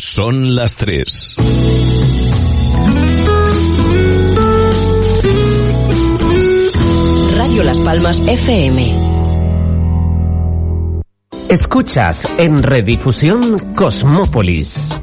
Son las tres. Radio Las Palmas FM. Escuchas en redifusión Cosmópolis.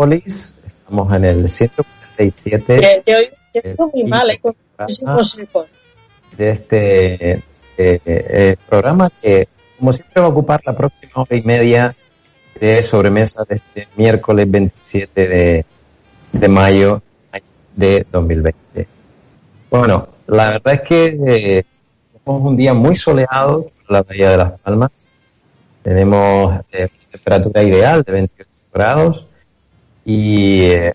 A Polis. Estamos en el 147 Te, te oigo, te oigo muy mal, eh, con de este, este, eh, programa que, como siempre, va a ocupar la próxima hora y media de sobremesa de este miércoles 27 de, de mayo de 2020. Bueno, la verdad es que eh, tenemos un día muy soleado en la Bahía de las Palmas. Tenemos eh, temperatura ideal de 28 grados y eh,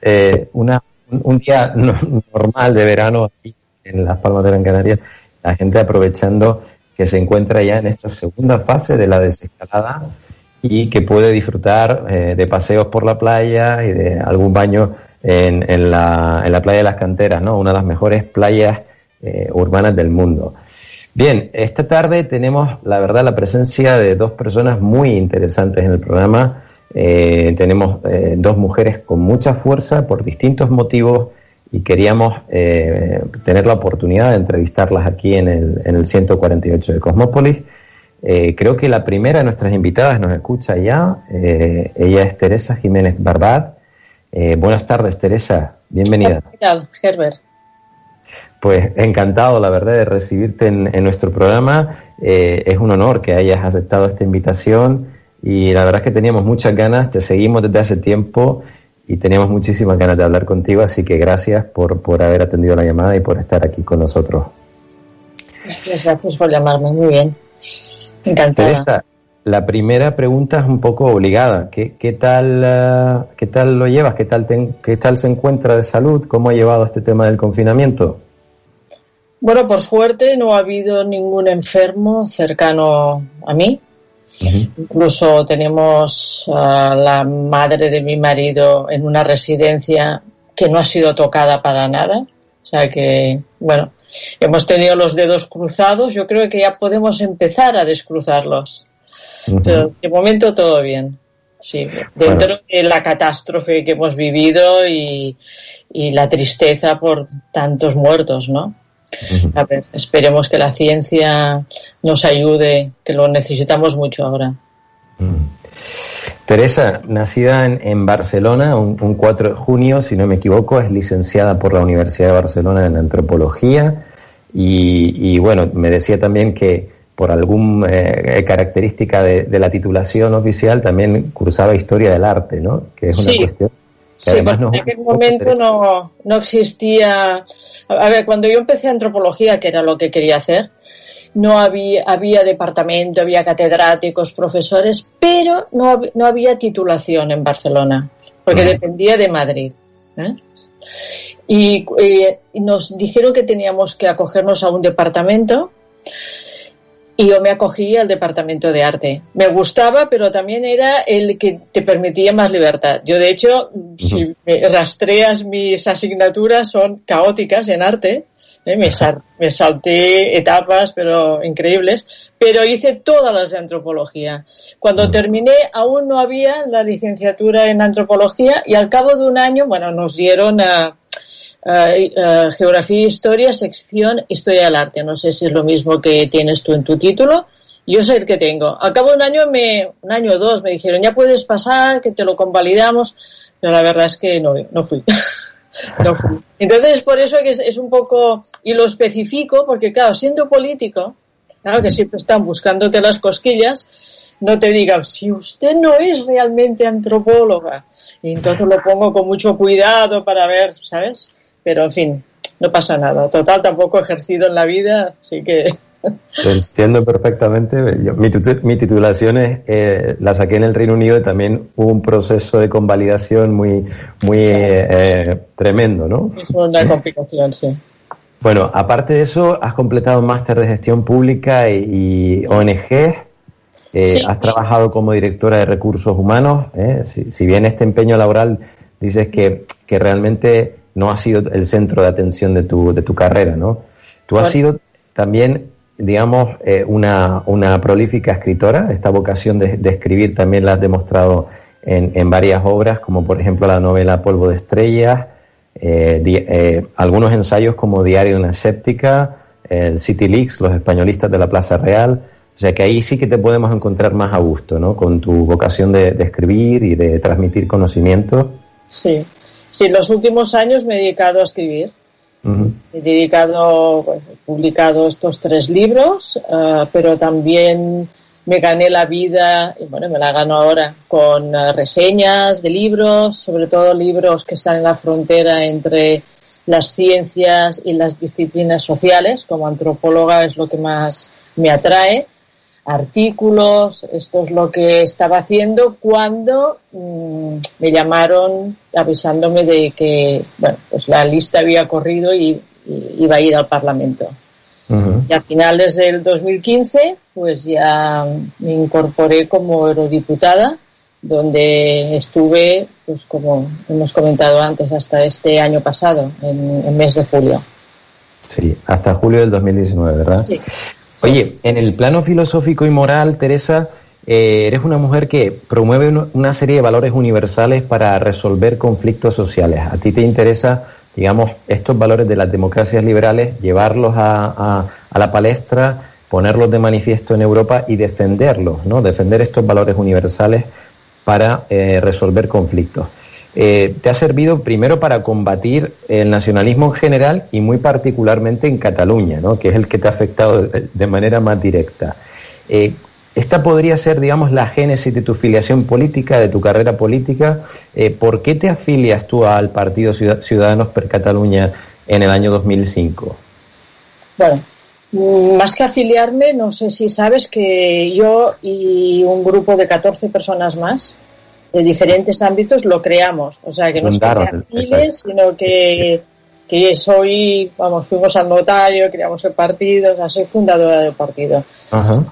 eh, una, un, día no- normal de verano aquí en las Palmas de Gran Canaria, la gente aprovechando que se encuentra ya en esta segunda fase de la desescalada y que puede disfrutar eh, de paseos por la playa y de algún baño en, en la, en la playa de las canteras, ¿no? Una de las mejores playas eh, urbanas del mundo. Bien, esta tarde tenemos, la verdad, la presencia de dos personas muy interesantes en el programa. Eh, tenemos eh, dos mujeres con mucha fuerza por distintos motivos y queríamos eh, tener la oportunidad de entrevistarlas aquí en el, en el 148 de Cosmópolis. Eh, creo que la primera de nuestras invitadas nos escucha ya. Eh, ella es Teresa Jiménez Barbat. Eh, buenas tardes, Teresa. Bienvenida. ¿Qué tal, Herbert? Pues encantado, la verdad, de recibirte en, en nuestro programa. Es un honor que hayas aceptado esta invitación y la verdad es que teníamos muchas ganas, te seguimos desde hace tiempo y teníamos muchísimas ganas de hablar contigo, así que gracias por, por haber atendido la llamada y por estar aquí con nosotros. Gracias, gracias por llamarme, muy bien. Encantada. Teresa, la primera pregunta es un poco obligada. ¿Qué, qué tal, eh, ¿Qué tal lo llevas? ¿Qué tal, te- ¿Qué tal se encuentra de salud? ¿Cómo ha llevado este tema del confinamiento? Bueno, por suerte no ha habido ningún enfermo cercano a mí. Incluso tenemos a la madre de mi marido en una residencia que no ha sido tocada para nada. O sea que, bueno, hemos tenido los dedos cruzados. Yo creo que ya podemos empezar a descruzarlos. Pero de momento todo bien. Sí, dentro de la catástrofe que hemos vivido y, y la tristeza por tantos muertos, ¿no? A ver, esperemos que la ciencia nos ayude, que lo necesitamos mucho ahora. Teresa, nacida en, en Barcelona un, un 4 de junio, si no me equivoco, es licenciada por la Universidad de Barcelona en antropología y, y, bueno, me decía también que por alguna característica de, de, la titulación oficial también cursaba historia del arte, ¿no? Que es una sí. cuestión que sí, además en aquel momento no, no existía. A ver, cuando yo empecé antropología, que era lo que quería hacer, no había, había departamento, había catedráticos, profesores, pero no, no había titulación en Barcelona, porque dependía de Madrid. ¿eh? Y, eh, y, nos dijeron que teníamos que acogernos a un departamento y yo me acogí al departamento de arte. Me gustaba, pero también era el que te permitía más libertad. Yo, de hecho, uh -huh. si me rastreas mis asignaturas, son caóticas en arte. ¿eh? Me, sal me, salté etapas, pero increíbles. Pero hice todas las de antropología. Cuando uh -huh. terminé, aún no había la licenciatura en antropología y al cabo de un año, bueno, nos dieron a eh, Geografía e Historia, sección Historia del Arte. No sé si es lo mismo que tienes tú en tu título. Yo sé el que tengo. Al cabo de un año, me, un año o dos, me dijeron, ya puedes pasar, que te lo convalidamos. Pero la verdad es que no, no fui. no fui. Entonces, por eso que es, un poco, y lo especifico, porque claro, siendo político, claro que siempre están buscándote las cosquillas, no te digan, si usted no es realmente antropóloga. Entonces lo pongo con mucho cuidado para ver, ¿sabes? Pero en fin, no pasa nada. Total, tampoco he ejercido en la vida, así que... Te entiendo perfectamente. mi, titulación es, eh, la saqué en el Reino Unido y también hubo un proceso de convalidación muy, muy eh, tremendo, ¿no? Es una complicación, sí. Bueno, aparte de eso, has completado un máster de gestión pública y, y ONG. Eh, has trabajado como directora de recursos humanos. Eh, si, bien este empeño laboral dices que, que, realmente no ha sido el centro de atención de tu, de tu carrera, ¿no? Tú has sido también, digamos, eh, una, una prolífica escritora. Esta vocación de, de, escribir también la has demostrado en, en varias obras, como por ejemplo la novela Polvo de Estrellas, algunos ensayos como Diario de una Escéptica, el City Leaks, Los Españolistas de la Plaza Real, o sea que ahí sí que te podemos encontrar más a gusto, ¿no? Con tu vocación de, escribir y de transmitir conocimiento. Sí, sí, los últimos años me he dedicado a escribir. He dedicado, he publicado estos tres libros, uh, pero también me gané la vida, y bueno, me la gano ahora, con uh, reseñas de libros, sobre todo libros que están en la frontera entre las ciencias y las disciplinas sociales. Como antropóloga es lo que más me atrae artículos, esto es lo que estaba haciendo cuando mmm, me llamaron avisándome de que, bueno, pues la lista había corrido y, y iba a ir al Parlamento. Uh -huh. Y a finales del 2015, pues ya me incorporé como eurodiputada, donde estuve, pues como hemos comentado antes, hasta este año pasado, en el mes de julio. Sí, hasta julio del 2019, ¿verdad? Sí. Oye, en el plano filosófico y moral, Teresa, eh, eres una mujer que promueve una serie de valores universales para resolver conflictos sociales. A ti te interesa, digamos, estos valores de las democracias liberales, llevarlos a, a, a la palestra, ponerlos de manifiesto en Europa y defenderlos, ¿no? Defender estos valores universales para eh, resolver conflictos. Eh, te ha servido primero para combatir el nacionalismo en general y muy particularmente en Cataluña, ¿no? que es el que te ha afectado de, manera más directa. Eh, esta podría ser, digamos, la génesis de tu filiación política, de tu carrera política. Eh, ¿Por qué te afilias tú al Partido Ciudadanos per Cataluña en el año 2005? Bueno, más que afiliarme, no sé si sabes que yo y un grupo de 14 personas más de diferentes ámbitos lo creamos. O sea, que no es que sino que, que soy, vamos, fuimos al notario, creamos el partido, o sea, soy fundadora del partido. Ajá.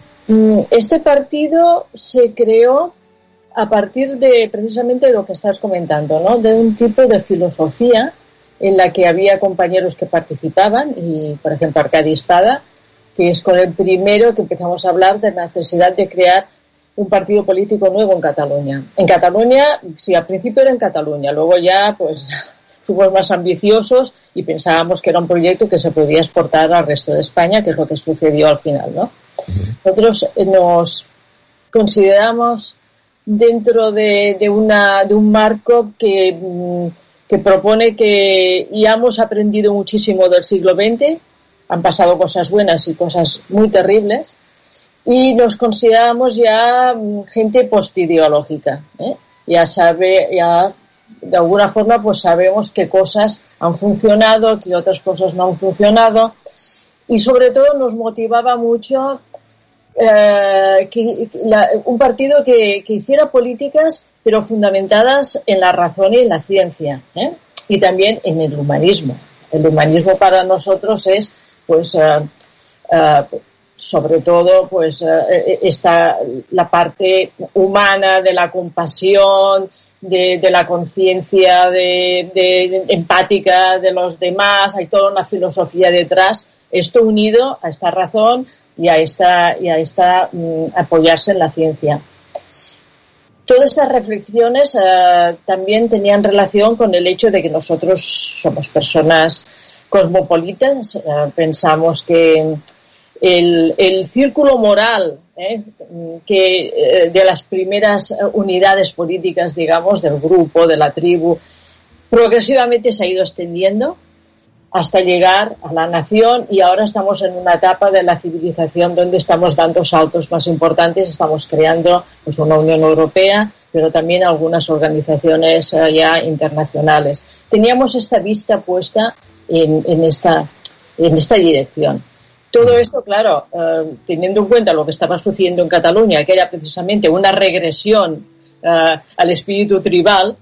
Este partido se creó a partir de precisamente de lo que estás comentando, ¿no? De un tipo de filosofía en la que había compañeros que participaban y, por ejemplo, Arcadi Espada, que es con el primero que empezamos a hablar de la necesidad de crear un partido político nuevo en Cataluña. En Cataluña, sí, al principio era en Cataluña, luego ya, pues, fuimos más ambiciosos y pensábamos que era un proyecto que se podía exportar al resto de España, que es lo que sucedió al final, ¿no? Nosotros nos consideramos dentro de, de, una, de un marco que, que propone que ya hemos aprendido muchísimo del siglo XX, han pasado cosas buenas y cosas muy terribles, y nos consideramos ya gente postideológica. ¿eh? Ya sabe, ya de alguna forma pues sabemos qué cosas han funcionado, qué otras cosas no han funcionado y sobre todo nos motivaba mucho eh, que, la, un partido que, que, hiciera políticas pero fundamentadas en la razón y en la ciencia ¿eh? y también en el humanismo. El humanismo para nosotros es pues uh, uh, sobre todo pues uh, está la parte humana de la compasión, de, la conciencia de, empática de los demás, hay toda una filosofía detrás, esto unido a esta razón y a esta, y a esta um, apoyarse en la ciencia. todas estas reflexiones eh, también tenían relación con el hecho de que nosotros somos personas cosmopolitas, eh, pensamos que el, círculo moral eh, que de las primeras unidades políticas, digamos, del grupo, de la tribu, progresivamente se ha ido extendiendo hasta llegar a la nación y ahora estamos en una etapa de la civilización donde estamos dando saltos más importantes, estamos creando pues, una Unión Europea, pero también algunas organizaciones eh, ya internacionales. Teníamos esta vista puesta en, esta, en esta dirección. Todo esto, claro, eh, teniendo en cuenta lo que estaba sucediendo en Cataluña, que era precisamente una regresión eh, al espíritu tribal,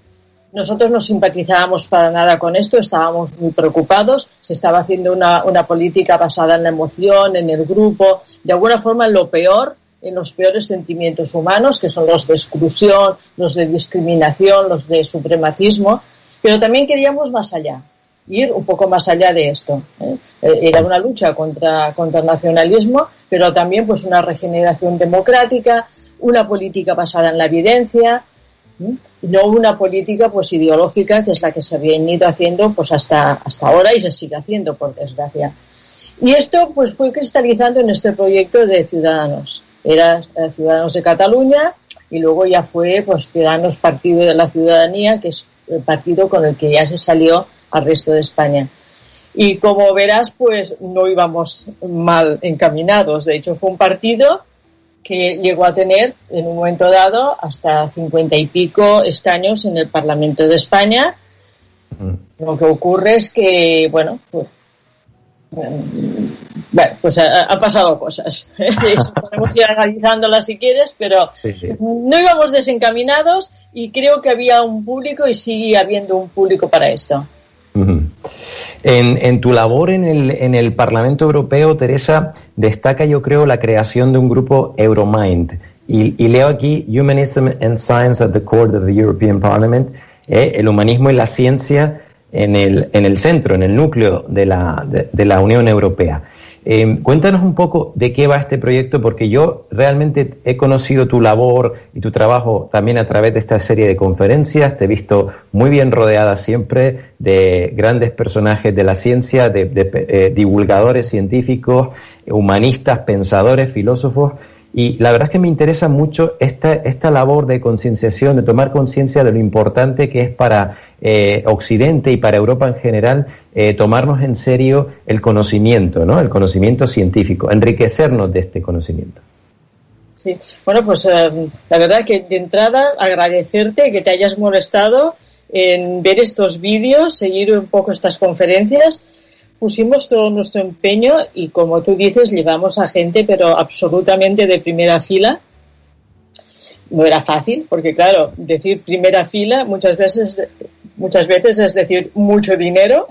nosotros no simpatizábamos para nada con esto, estábamos muy preocupados, se estaba haciendo una, política basada en la emoción, en el grupo, de alguna forma en lo peor, en los peores sentimientos humanos, que son los de exclusión, los de discriminación, los de supremacismo, pero también queríamos más allá, ir un poco más allá de esto. ¿eh? Eh, era una lucha contra, contra el nacionalismo, pero también pues una regeneración democrática, una política basada en la evidencia, no una política pues ideológica que es la que se había ido haciendo pues hasta, hasta ahora y se sigue haciendo por desgracia. Y esto pues fue cristalizando en este proyecto de Ciudadanos. Era eh, Ciudadanos de Cataluña y luego ya fue pues Ciudadanos Partido de la Ciudadanía, que es partido con el que ya se salió al resto de España. Y como verás, pues no íbamos mal encaminados. De hecho, fue un partido que llegó a tener en un momento dado hasta cincuenta y pico escaños en el Parlamento de España. Mm. Lo que ocurre es que, bueno, pues, bueno, pues han pasado cosas. Podemos ir analizándolas si quieres, pero no íbamos desencaminados y creo que había un público y sigue habiendo un público para esto. En, tu labor en el, en el Parlamento Europeo, Teresa, destaca yo creo la creación de un grupo Euromind. Y, leo aquí Humanism and Science at the Core of the European Parliament, eh, el humanismo y la ciencia en el, en el centro, en el núcleo de la, de la Unión Europea. Eh, cuéntanos un poco de qué va este proyecto, porque yo realmente he conocido tu labor y tu trabajo también a través de esta serie de conferencias. Te he visto muy bien rodeada siempre de grandes personajes de la ciencia, de, eh, divulgadores científicos, humanistas, pensadores, filósofos. Y la verdad es que me interesa mucho esta, esta labor de concienciación, de tomar conciencia de lo importante que es para eh, Occidente y para Europa en general eh, tomarnos en serio el conocimiento, ¿no? El conocimiento científico, enriquecernos de este conocimiento. Sí, bueno, pues eh, la verdad que de entrada agradecerte que te hayas molestado en ver estos vídeos, seguir un poco estas conferencias pusimos todo nuestro empeño y como tú dices, llevamos a gente pero absolutamente de primera fila. No era fácil, porque claro, decir primera fila muchas veces, muchas veces es decir mucho dinero,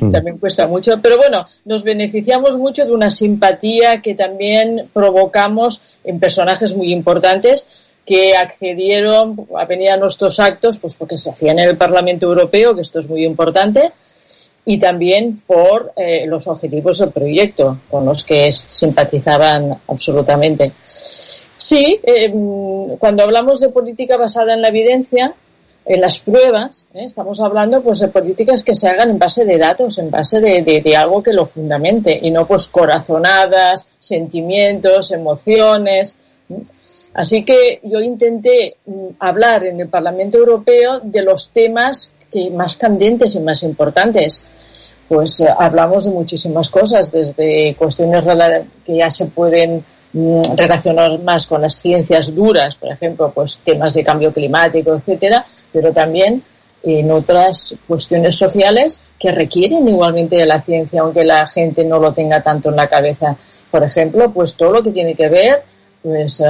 mm. también cuesta mucho, pero bueno, nos beneficiamos mucho de una simpatía que también provocamos en personajes muy importantes que accedieron a venir a nuestros actos, pues porque se hacían en el Parlamento Europeo, que esto es muy importante, y también por eh, los objetivos del proyecto, con los que simpatizaban absolutamente. Sí, em, cuando hablamos de política basada en la evidencia, en las pruebas, ¿eh? estamos hablando pues de políticas que se hagan en base de datos, en base de, de, algo que lo fundamente y no pues corazonadas, sentimientos, emociones. Así que yo intenté mm, hablar en el Parlamento Europeo de los temas que más candentes y más importantes. Pues eh, hablamos de muchísimas cosas, desde cuestiones que ya se pueden mm, relacionar más con las ciencias duras, por ejemplo, pues temas de cambio climático, etcétera, pero también en otras cuestiones sociales que requieren igualmente de la ciencia, aunque la gente no lo tenga tanto en la cabeza. Por ejemplo, pues todo lo que tiene que ver pues,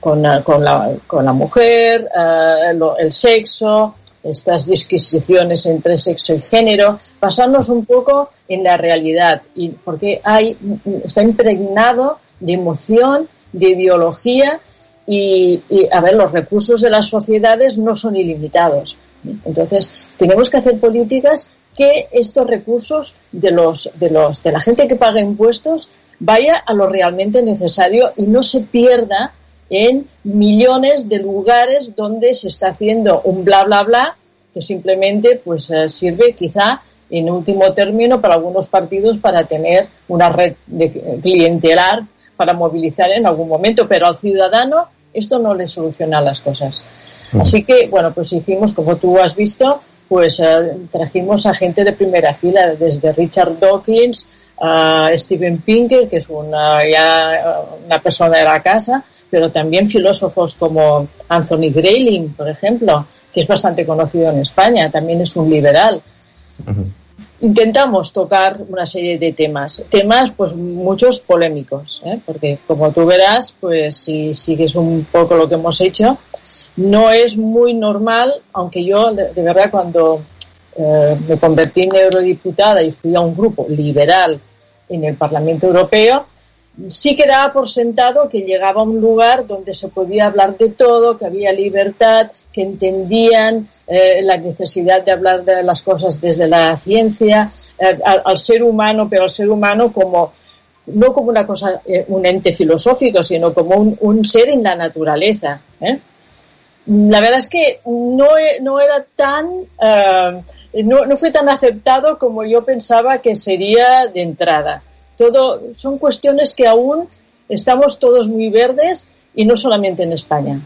con, con, la, con la mujer, eh, el sexo, estas disquisiciones entre sexo y género, basarnos un poco en la realidad, y porque hay, está impregnado de emoción, de ideología, y, a ver, los recursos de las sociedades no son ilimitados. Entonces, tenemos que hacer políticas que estos recursos de los, de los, de la gente que paga impuestos vaya a lo realmente necesario y no se pierda en millones de lugares donde se está haciendo un bla bla bla que simplemente pues eh, sirve quizá en último término para algunos partidos para tener una red de clientelar para movilizar en algún momento, pero al ciudadano esto no le soluciona las cosas. Así que, bueno, pues hicimos, como tú has visto, pues eh, trajimos a gente de primera fila, desde Richard Dawkins a Steven Pinker, que es una, ya una persona de la casa, pero también filósofos como Anthony Grayling, por ejemplo, que es bastante conocido en España, también es un liberal. Intentamos tocar una serie de temas, temas pues muchos polémicos, ¿eh? porque como tú verás, pues si sigues un poco lo que hemos hecho, no es muy normal, aunque yo de, verdad cuando eh, me convertí en eurodiputada y fui a un grupo liberal en el Parlamento Europeo, sí quedaba por sentado que llegaba a un lugar donde se podía hablar de todo, que había libertad, que entendían eh, la necesidad de hablar de las cosas desde la ciencia, eh, al, ser humano, pero al ser humano como no como una cosa, un ente filosófico, sino como un, ser en la naturaleza. La verdad es que no, no era tan, uh, no, no, fue tan aceptado como yo pensaba que sería de entrada. Todo, son cuestiones que aún estamos todos muy verdes y no solamente en España.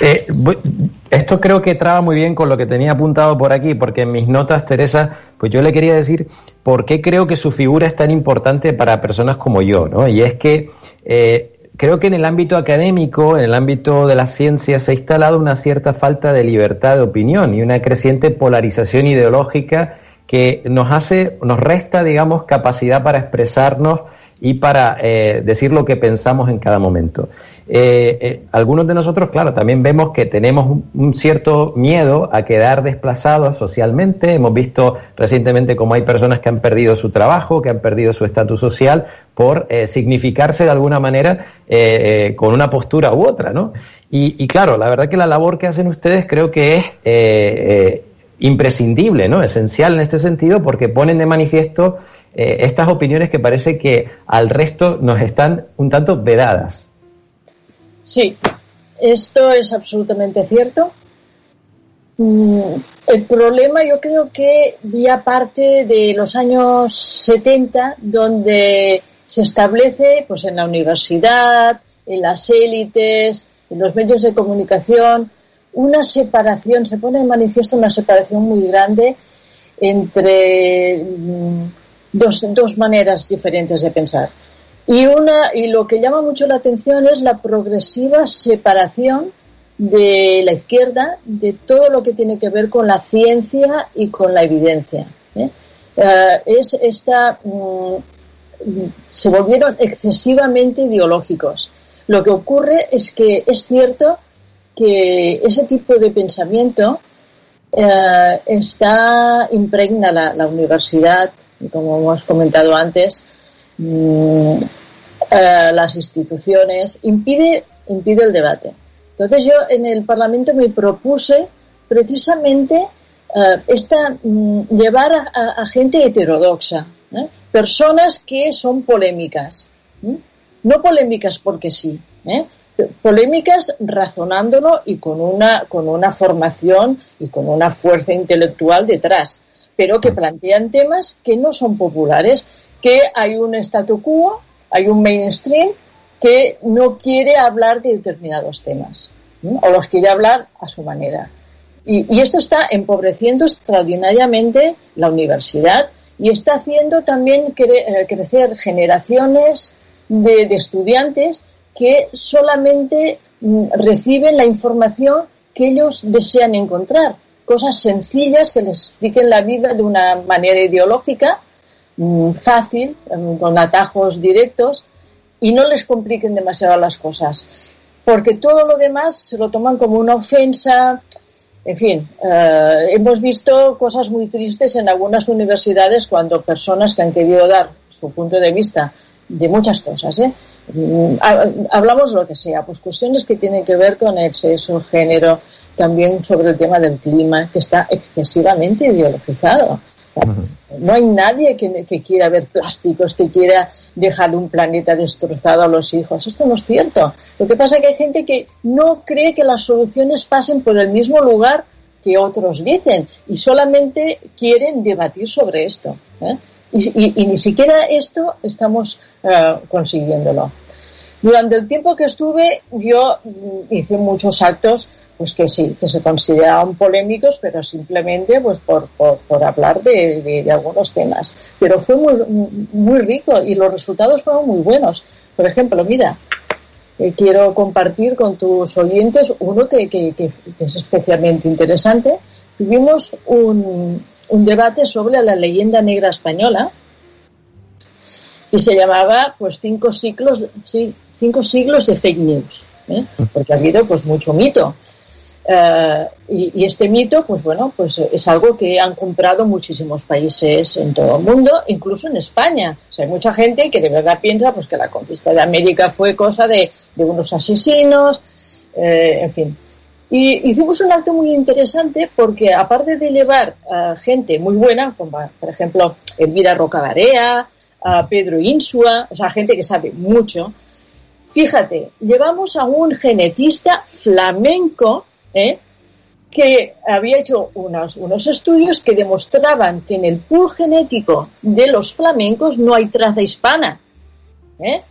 Eh, esto creo que traba muy bien con lo que tenía apuntado por aquí, porque en mis notas, Teresa, pues yo le quería decir por qué creo que su figura es tan importante para personas como yo, ¿no? Y es que eh, creo que en el ámbito académico, en el ámbito de la ciencia, se ha instalado una cierta falta de libertad de opinión y una creciente polarización ideológica que nos hace, nos resta, digamos, capacidad para expresarnos y para eh, decir lo que pensamos en cada momento. Eh, eh, algunos de nosotros, claro, también vemos que tenemos un, cierto miedo a quedar desplazados socialmente. Hemos visto recientemente cómo hay personas que han perdido su trabajo, que han perdido su estatus social por eh, significarse de alguna manera con una postura u otra, ¿no? Y, y, claro, la verdad que la labor que hacen ustedes creo que es imprescindible, ¿no? Esencial en este sentido porque ponen de manifiesto estas opiniones que parece que al resto nos están un tanto vedadas. Sí, esto es absolutamente cierto. Mm, el problema yo creo que vía parte de los años 70, donde se establece pues en la universidad, en las élites, en los medios de comunicación, una separación, se pone de manifiesto una separación muy grande entre mm, dos, dos maneras diferentes de pensar. Y, una, y lo que llama mucho la atención es la progresiva separación de la izquierda de todo lo que tiene que ver con la ciencia y con la evidencia. ¿eh? Eh, es esta, mm, se volvieron excesivamente ideológicos. Lo que ocurre es que es cierto que ese tipo de pensamiento eh, está impregna la, la universidad, y como hemos comentado antes, Mm, eh, las instituciones, impide, impide el debate. Entonces yo en el Parlamento me propuse precisamente eh, esta, mm, llevar a, gente heterodoxa, ¿eh? personas que son polémicas, no polémicas porque sí, polémicas razonándolo y con una, con una formación y con una fuerza intelectual detrás, pero que plantean temas que no son populares que hay un statu quo, hay un mainstream que no quiere hablar de determinados temas o los quiere hablar a su manera. Y, esto está empobreciendo extraordinariamente la universidad y está haciendo también eh, crecer generaciones de, estudiantes que solamente mm, reciben la información que ellos desean encontrar, cosas sencillas que les expliquen la vida de una manera ideológica Mm, fácil, em, con atajos directos, y no les compliquen demasiado las cosas. Porque todo lo demás se lo toman como una ofensa. En fin, eh, hemos visto cosas muy tristes en algunas universidades cuando personas que han querido dar su punto de vista de muchas cosas. ¿eh? Mm, hablamos de lo que sea, pues cuestiones que tienen que ver con el sexo, género, también sobre el tema del clima, que está excesivamente ideologizado. No hay nadie que, que, quiera ver plásticos, que quiera dejar un planeta destrozado a los hijos. Esto no es cierto. Lo que pasa es que hay gente que no cree que las soluciones pasen por el mismo lugar que otros dicen y solamente quieren debatir sobre esto. ¿eh? Y, ni siquiera esto estamos eh, consiguiéndolo. Durante el tiempo que estuve, yo mm, hice muchos actos, pues que sí, que se consideraban polémicos, pero simplemente pues por, por, hablar de, de, algunos temas. Pero fue muy, muy rico y los resultados fueron muy buenos. Por ejemplo, mira, eh, quiero compartir con tus oyentes uno que, que, que es especialmente interesante. Tuvimos un, un debate sobre la leyenda negra española y se llamaba pues cinco siglos, cinco siglos de fake news, ¿eh? porque ha habido pues mucho mito. Uh, y, y, este mito, pues bueno, pues es algo que han comprado muchísimos países en todo el mundo, incluso en España. O sea, hay mucha gente que de verdad piensa pues que la conquista de América fue cosa de, de unos asesinos, eh, en fin. Y hicimos un acto muy interesante porque aparte de llevar a gente muy buena, como por ejemplo Elvira Rocabarea, a Pedro Insua, o sea, gente que sabe mucho, fíjate, llevamos a un genetista flamenco ¿eh? que había hecho unos, unos estudios que demostraban que en el pool genético de los flamencos no hay traza hispana. ¿eh?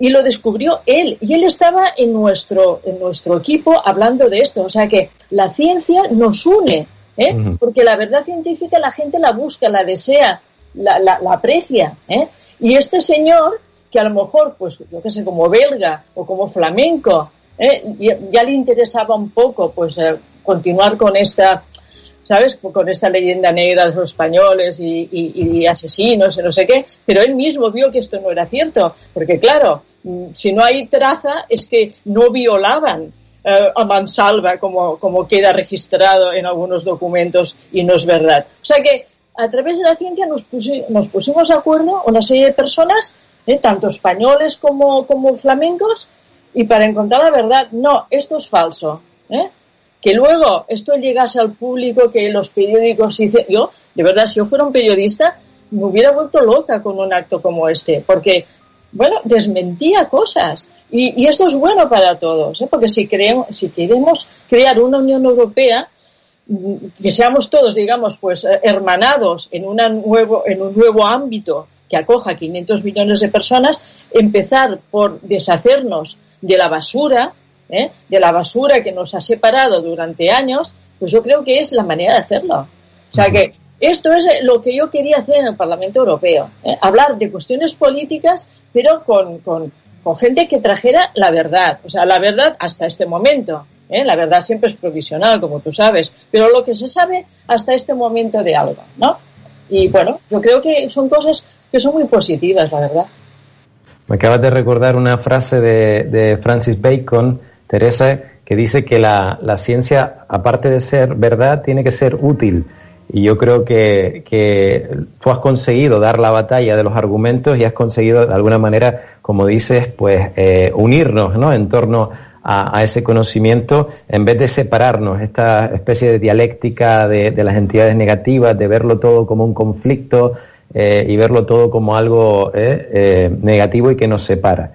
Y lo descubrió él. Y él estaba en nuestro, en nuestro equipo hablando de esto. O sea que la ciencia nos une, ¿eh? porque la verdad científica la gente la busca, la desea, la, la, aprecia. ¿eh? Y este señor, que a lo mejor, pues yo qué sé, como belga o como flamenco, ¿eh? ya, le interesaba un poco pues eh, continuar con esta ¿sabes? Con esta leyenda negra de los españoles y, y, y, asesinos y no sé qué, pero él mismo vio que esto no era cierto, porque claro, si no hay traza es que no violaban eh, a mansalva como, como queda registrado en algunos documentos y no es verdad. O sea que a través de la ciencia nos, nos pusimos de acuerdo una serie de personas, eh, tanto españoles como, como flamencos, y para encontrar la verdad, no, esto es falso. ¿eh? Que luego esto llegase al público, que los periódicos dicen, yo, de verdad, si yo fuera un periodista, me hubiera vuelto loca con un acto como este, porque, bueno, desmentía cosas. Y, y esto es bueno para todos, ¿eh? porque si, creemos, si queremos crear una Unión Europea, mm, que seamos todos, digamos, pues eh, hermanados en, una nuevo, en un nuevo ámbito que acoja 500 millones de personas, empezar por deshacernos de la basura, ¿eh? de la basura que nos ha separado durante años, pues yo creo que es la manera de hacerlo. O sea que esto es lo que yo quería hacer en el Parlamento Europeo, ¿eh? hablar de cuestiones políticas, pero con, con, con, gente que trajera la verdad, o sea, la verdad hasta este momento. ¿eh? La verdad siempre es provisional, como tú sabes, pero lo que se sabe hasta este momento de algo, ¿no? Y bueno, yo creo que son cosas que son muy positivas, la verdad. Me acabas de recordar una frase de, de Francis Bacon Teresa, que dice que la, la, ciencia, aparte de ser verdad, tiene que ser útil. Y yo creo que, que tú has conseguido dar la batalla de los argumentos y has conseguido, de alguna manera, como dices, pues eh, unirnos ¿no? en torno a, a, ese conocimiento en vez de separarnos, esta especie de dialéctica de, de las entidades negativas, de verlo todo como un conflicto eh, y verlo todo como algo eh, eh negativo y que nos separa.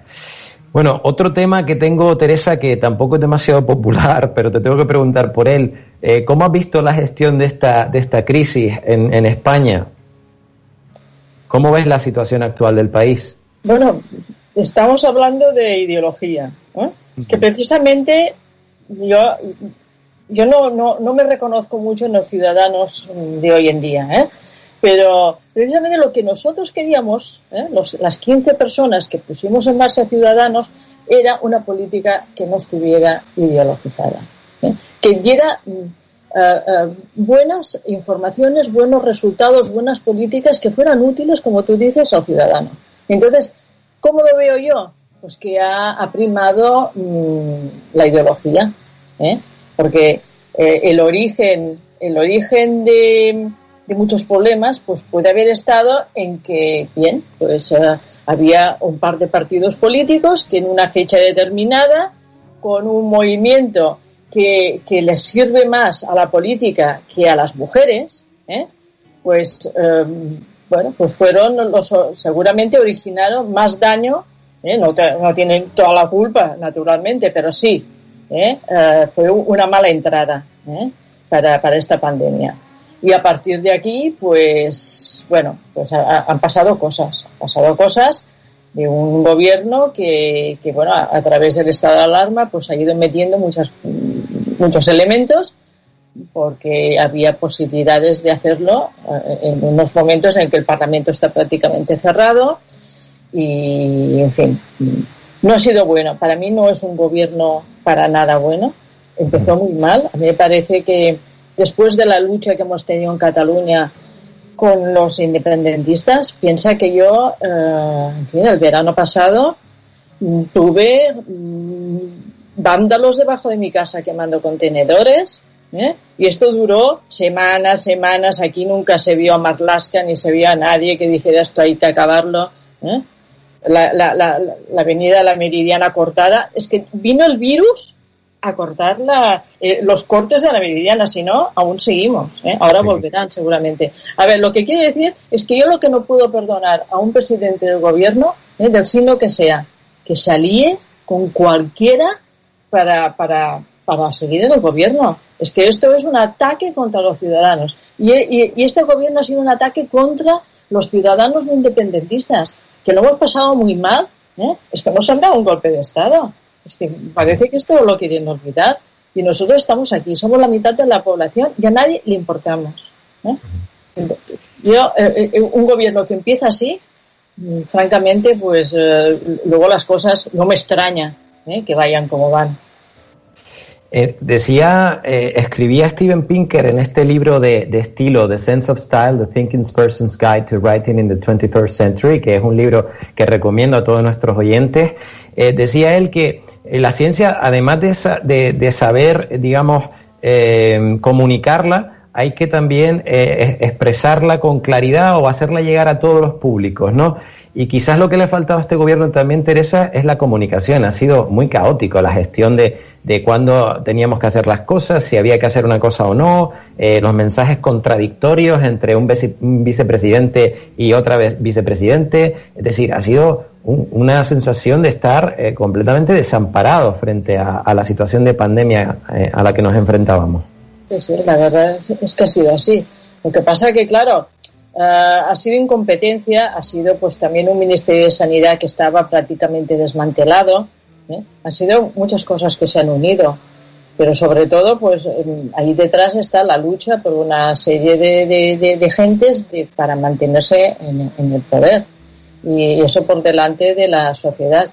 Bueno, otro tema que tengo, Teresa, que tampoco es demasiado popular, pero te tengo que preguntar por él. Eh, ¿Cómo has visto la gestión de esta, de esta crisis en, en España? ¿Cómo ves la situación actual del país? Bueno, estamos hablando de ideología. ¿eh? Es que precisamente yo, yo no, no, no me reconozco mucho en los ciudadanos de hoy en día. ¿eh? Pero precisamente lo que nosotros queríamos, ¿eh? Las 15 personas que pusimos en marcha Ciudadanos, era una política que no estuviera ideologizada, ¿eh? que diera uh, uh, buenas informaciones, buenos resultados, buenas políticas que fueran útiles, como tú dices, al ciudadano. Entonces, ¿cómo lo veo yo? Pues que ha, ha primado mmm, la ideología, ¿eh? porque el origen, el origen de de muchos problemas, pues puede haber estado en que, bien, pues eh, había un par de partidos políticos que en una fecha determinada, con un movimiento que, que les sirve más a la política que a las mujeres, ¿eh? pues em, bueno, pues fueron los seguramente originaron más daño, ¿eh? no, tienen toda la culpa, naturalmente, pero sí, ¿eh? fue una mala entrada para, para esta pandemia. Y a partir de aquí, pues, bueno, pues han pasado cosas, han pasado cosas de un gobierno que, que bueno, a, través del estado de alarma, pues ha ido metiendo muchas, muchos elementos porque había posibilidades de hacerlo eh, en unos momentos en que el Parlamento está prácticamente cerrado y, en fin, no ha sido bueno. Para mí no es un gobierno para nada bueno. Empezó muy mal. A mí me parece que después de la lucha que hemos tenido en Cataluña con los independentistas, piensa que yo, eh, en fin, el verano pasado mm, tuve mm, vándalos debajo de mi casa quemando contenedores, ¿eh? y esto duró semanas, semanas, aquí nunca se vio a Marlaska ni se vio a nadie que dijera esto hay que acabarlo. ¿eh? La, la, la, la avenida La Meridiana cortada, es que vino el virus a cortar la, eh, los cortes de la meridiana, si no, aún seguimos. ¿eh? Ahora volverán seguramente. A ver, lo que quiere decir es que yo lo que no puedo perdonar a un presidente del gobierno, ¿eh? del signo que sea, que se alíe con cualquiera para, para, para seguir en el gobierno. Es que esto es un ataque contra los ciudadanos. Y, y, y este gobierno ha sido un ataque contra los ciudadanos no independentistas, que lo hemos pasado muy mal. ¿eh? Es que han dado un golpe de Estado. Es que parece que esto lo quieren olvidar. Y nosotros estamos aquí, somos la mitad de la población y a nadie le importamos. ¿eh? Yo, eh, eh, un gobierno que empieza así, mm, francamente, pues luego las cosas no me extraña que vayan como van. Decía, escribía Steven Pinker en este libro de, de, estilo, The Sense of Style, The Thinking Person's Guide to Writing in the 21st Century, que es un libro que recomiendo a todos nuestros oyentes. decía él que eh, la ciencia, además de, de, saber, digamos, eh, comunicarla, hay que también eh, expresarla con claridad o hacerla llegar a todos los públicos, ¿no? Y quizás lo que le ha faltado a este gobierno también, Teresa, es la comunicación. Ha sido muy caótico la gestión de, de cuándo teníamos que hacer las cosas, si había que hacer una cosa o no, los mensajes contradictorios entre un, un, vicepresidente y otra vez vicepresidente. Es decir, ha sido una sensación de estar eh, completamente desamparado frente a, la situación de pandemia eh, a la que nos enfrentábamos. Sí, sí, la verdad es, que ha sido así. Lo que pasa que, claro, eh, ha sido incompetencia, ha sido pues también un Ministerio de Sanidad que estaba prácticamente desmantelado. Han sido muchas cosas que se han unido. Pero sobre todo, pues ahí detrás está la lucha por una serie de, de, gentes para mantenerse en el poder y eso por delante de la sociedad.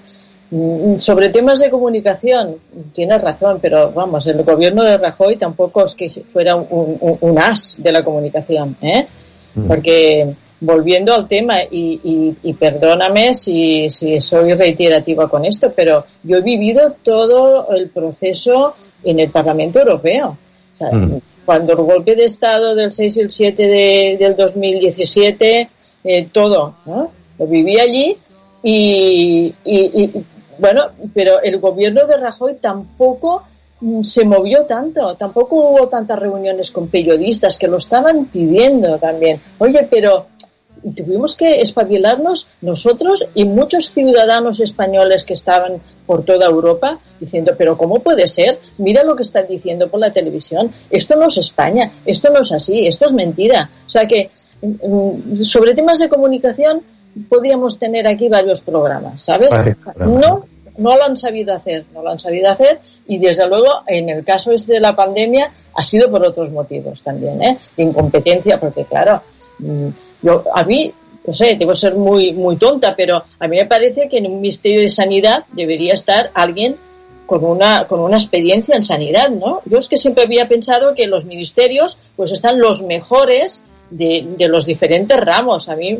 Mm, sobre temas de comunicación, tienes razón, pero vamos, el gobierno de Rajoy tampoco es que fuera un, as de la comunicación, ¿eh? Mm. Porque volviendo al tema, y, y, perdóname si, si, soy reiterativa con esto, pero yo he vivido todo el proceso en el Parlamento Europeo. O sea, mm. Cuando el golpe de Estado del 6 y el 7 de, del 2017, eh, todo, ¿no? Lo viví allí y, bueno, pero el gobierno de Rajoy tampoco se movió tanto, tampoco hubo tantas reuniones con periodistas que lo estaban pidiendo también. Oye, pero y tuvimos que espabilarnos nosotros y muchos ciudadanos españoles que estaban por toda Europa diciendo, pero ¿cómo puede ser? Mira lo que están diciendo por la televisión. Esto no es España, esto no es así, esto es mentira. O sea que mm, sobre temas de comunicación podríamos tener aquí varios programas, ¿sabes? No, no lo han sabido hacer, no lo han sabido hacer y desde luego en el caso este de la pandemia ha sido por otros motivos también, ¿eh? incompetencia, porque claro, mm, yo a mí no sé, debo ser muy, muy tonta, pero a mí me parece que en un Ministerio de Sanidad debería estar alguien con una, con una experiencia en sanidad, ¿no? Yo es que siempre había pensado que los ministerios pues están los mejores de, de los diferentes ramos. A mí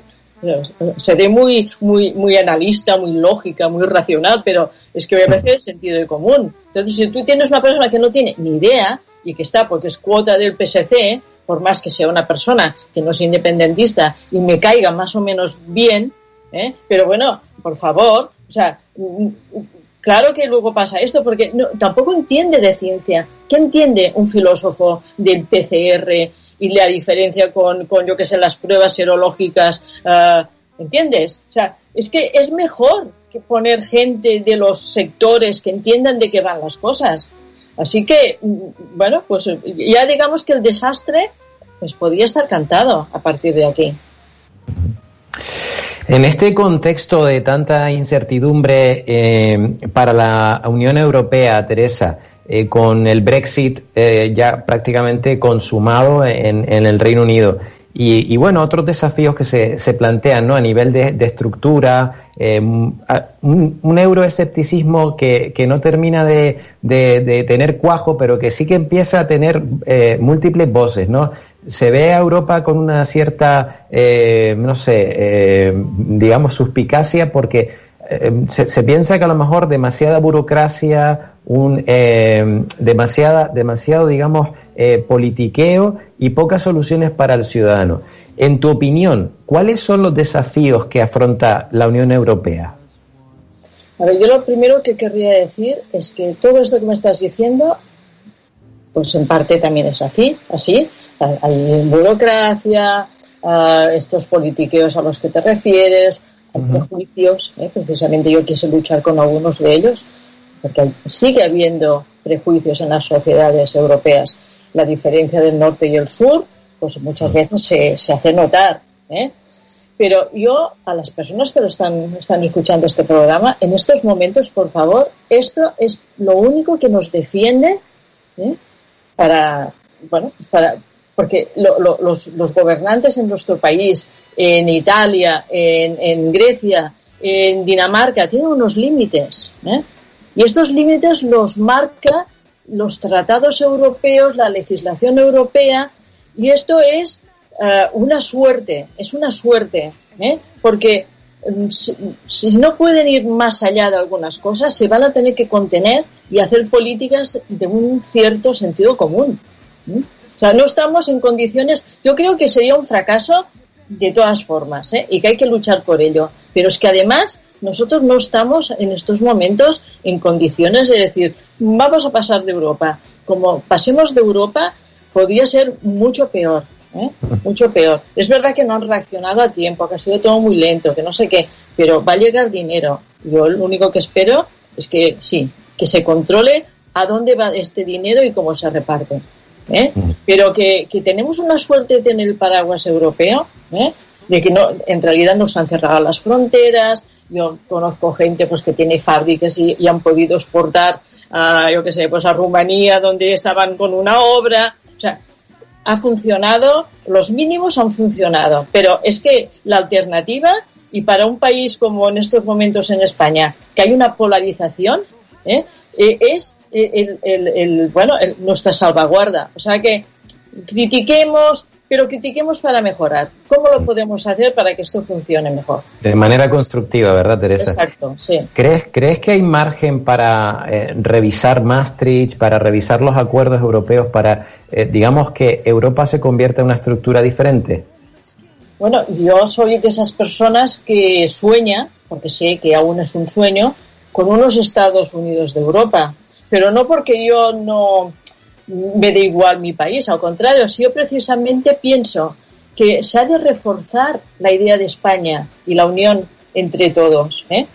seré muy, muy, muy analista, muy lógica, muy racional, pero es que voy a veces el sentido de común. Entonces, si tú tienes una persona que no tiene ni idea y que está porque es cuota del PSC, por más que sea una persona que no es independentista y me caiga más o menos bien, ¿eh? pero bueno, por favor, o sea, claro que luego pasa esto porque tampoco entiende de ciencia. ¿Qué entiende un filósofo del PCR y la diferencia con, con yo que sé, las pruebas serológicas? Ah, ¿Entiendes? O sea, es que es mejor que poner gente de los sectores que entiendan de qué van las cosas. Así que, mm, bueno, pues ya digamos que el desastre pues podría estar cantado a partir de aquí. En este contexto de tanta incertidumbre eh, para la Unión Europea, Teresa, eh, con el Brexit eh, ya prácticamente consumado en, el Reino Unido, y, bueno, otros desafíos que se, se plantean ¿no? a nivel de, estructura, un, euroescepticismo que, que, no termina de, de, tener cuajo, pero que sí que empieza a tener múltiples voces, ¿no? se ve a Europa con una cierta, eh, no sé, eh, digamos, suspicacia porque eh, se, piensa que a lo mejor demasiada burocracia, un, demasiada, demasiado, digamos, politiqueo y pocas soluciones para el ciudadano. En tu opinión, ¿cuáles son los desafíos que afronta la Unión Europea? A ver, yo lo primero que querría decir es que todo esto que me estás diciendo, pues en parte también es así, así, hay burocracia, estos politiqueos a los que te refieres, hay prejuicios, ¿eh? precisamente yo quise luchar con algunos de ellos, porque sigue habiendo prejuicios en las sociedades europeas. La diferencia del norte y el sur, pues muchas veces se, se hace notar. ¿eh? Pero yo, a las personas que lo están, están escuchando este programa, en estos momentos, por favor, esto es lo único que nos defiende ¿eh? para, bueno, para, porque los, los, gobernantes en nuestro país, en Italia, en, en Grecia, en Dinamarca, tienen unos límites. ¿eh? Y estos límites los marca los tratados europeos, la legislación europea, y esto es uh, una suerte, es una suerte, ¿eh? porque um, si, no pueden ir más allá de algunas cosas, se van a tener que contener y hacer políticas de un cierto sentido común. ¿eh? O sea, no estamos en condiciones, yo creo que sería un fracaso de todas formas ¿eh? y que hay que luchar por ello. Pero es que además nosotros no estamos en estos momentos en condiciones de decir, vamos a pasar de Europa. Como pasemos de Europa, podría ser mucho peor. ¿eh? Mucho peor. Es verdad que no han reaccionado a tiempo, que ha sido todo muy lento, que no sé qué, pero va a llegar dinero. Yo lo único que espero es que sí, que se controle a dónde va este dinero y cómo se reparte. ¿Eh? Mm. pero que, tenemos una suerte de tener el paraguas europeo, ¿eh? de que no, en realidad nos han cerrado las fronteras. Yo conozco gente pues que tiene fábricas y, han podido exportar a, yo que sé, pues a Rumanía donde estaban con una obra. O sea, ha funcionado, los mínimos han funcionado, pero es que la alternativa y para un país como en estos momentos en España, que hay una polarización, ¿eh? es el, el, bueno, nuestra salvaguarda. O sea que critiquemos, pero critiquemos para mejorar. ¿Cómo lo podemos hacer para que esto funcione mejor? De manera constructiva, ¿verdad, Teresa? Exacto, sí. ¿Crees, ¿crees que hay margen para eh, revisar Maastricht, para revisar los acuerdos europeos, para, eh, digamos, que Europa se convierta en una estructura diferente? Bueno, yo soy de esas personas que sueña, porque sé que aún es un sueño, con unos Estados Unidos de Europa pero no porque yo no me dé igual mi país, al contrario, si yo precisamente pienso que se ha de reforzar la idea de España y la unión entre todos. ¿eh?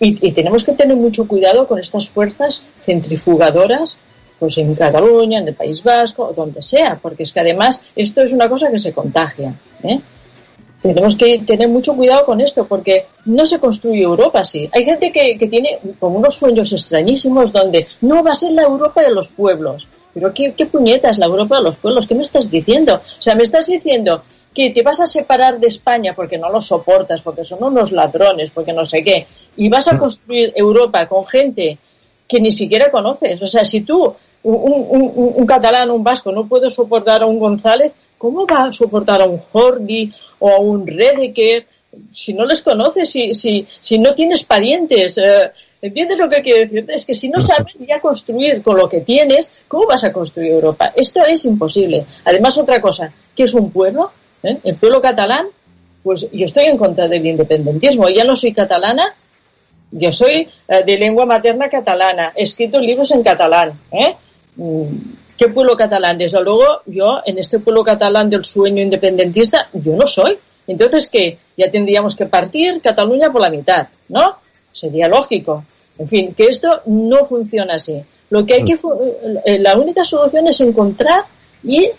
Y, y, tenemos que tener mucho cuidado con estas fuerzas centrifugadoras, pues en Cataluña, en el País Vasco, donde sea, porque es que además esto es una cosa que se contagia. ¿eh? Tenemos que tener mucho cuidado con esto porque no se construye Europa así. Hay gente que, que tiene como unos sueños extrañísimos donde no va a ser la Europa de los pueblos. Pero ¿qué, qué puñeta es la Europa de los pueblos? ¿Qué me estás diciendo? O sea, me estás diciendo que te vas a separar de España porque no los soportas, porque son unos ladrones, porque no sé qué, y vas a construir Europa con gente que ni siquiera conoces. O sea, si tú, un, un, un catalán, un vasco, no puedes soportar a un González, ¿cómo va a soportar a un Hordy o a un Redeker si no les conoces, si, si, si no tienes parientes? Eh, ¿Entiendes lo que quiero decir? Es que si no sabes ya construir con lo que tienes, ¿cómo vas a construir Europa? Esto es imposible. Además, otra cosa, ¿qué es un pueblo? ¿Eh? El pueblo catalán, pues yo estoy en contra del independentismo. Ya no soy catalana, yo soy eh, de lengua materna catalana, he escrito libros en catalán. ¿eh? Mm, ¿Qué pueblo catalán? Desde luego, yo en este pueblo catalán del sueño independentista, yo no soy. Entonces, ¿qué? Ya tendríamos que partir Cataluña por la mitad, ¿no? Sería lógico. En fin, que esto no funciona así. Lo que hay que, eh, la única solución es encontrar y eh,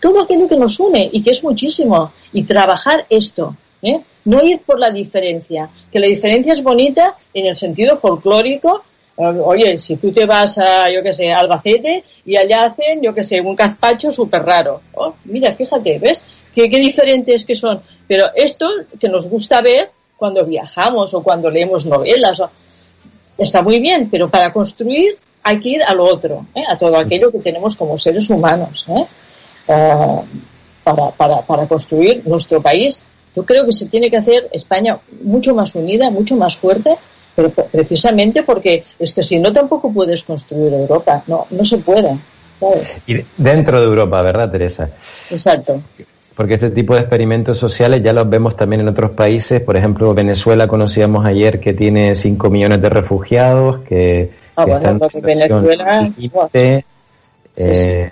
todo aquello que nos une y que es muchísimo y trabajar esto. ¿eh? No ir por la diferencia, que la diferencia es bonita en el sentido folclórico. Oye, si tú te vas a, yo qué sé, Albacete y allá hacen, yo qué sé, un gazpacho súper raro. Oh, mira, fíjate, ¿ves? Qué, qué diferentes que son. Pero esto que nos gusta ver cuando viajamos o cuando leemos novelas, está muy bien, pero para construir hay que ir a lo otro, ¿eh? a todo aquello que tenemos como seres humanos, ¿eh? uh, para, para, para construir nuestro país. Yo creo que se tiene que hacer España mucho más unida, mucho más fuerte, pero precisamente porque es que si no tampoco puedes construir Europa, no, no se puede. ¿sabes? Y dentro de Europa, ¿verdad, Teresa? Exacto. Porque este tipo de experimentos sociales ya los vemos también en otros países. Por ejemplo, Venezuela conocíamos ayer que tiene 5 millones de refugiados, que, Ah, que bueno, están en pues Venezuela. Eh,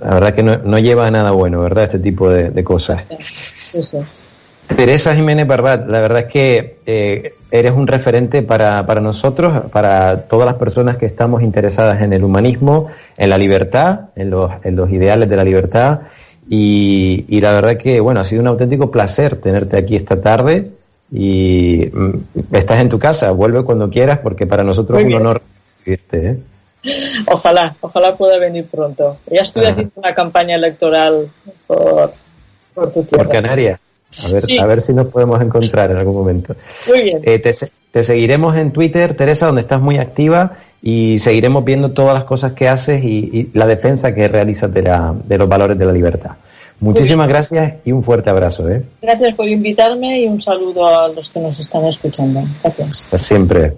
La verdad que no, no lleva a nada bueno, ¿verdad? Este tipo de, de cosas. Sí, sí. Teresa Jiménez Barbat, la verdad es que eh, eres un referente para, para nosotros, para todas las personas que estamos interesadas en el humanismo, en la libertad, en los, en los ideales de la libertad. Y, y la verdad que, bueno, ha sido un auténtico placer tenerte aquí esta tarde. Y mm, estás en tu casa, vuelve cuando quieras, porque para nosotros es un honor recibirte. ¿eh? Ojalá, ojalá pueda venir pronto. Ya estoy Ajá. haciendo una campaña electoral por, por tu tierra. Por Canarias. A ver, Sí. a ver si nos podemos encontrar en algún momento. Muy bien. Eh, te, se- te seguiremos en Twitter, Teresa, donde estás muy activa y seguiremos viendo todas las cosas que haces y, y la defensa que realizas de, la- de los valores de la libertad. Muchísimas gracias y un fuerte abrazo. ¿eh? Gracias por invitarme y un saludo a los que nos están escuchando. Gracias. Hasta siempre.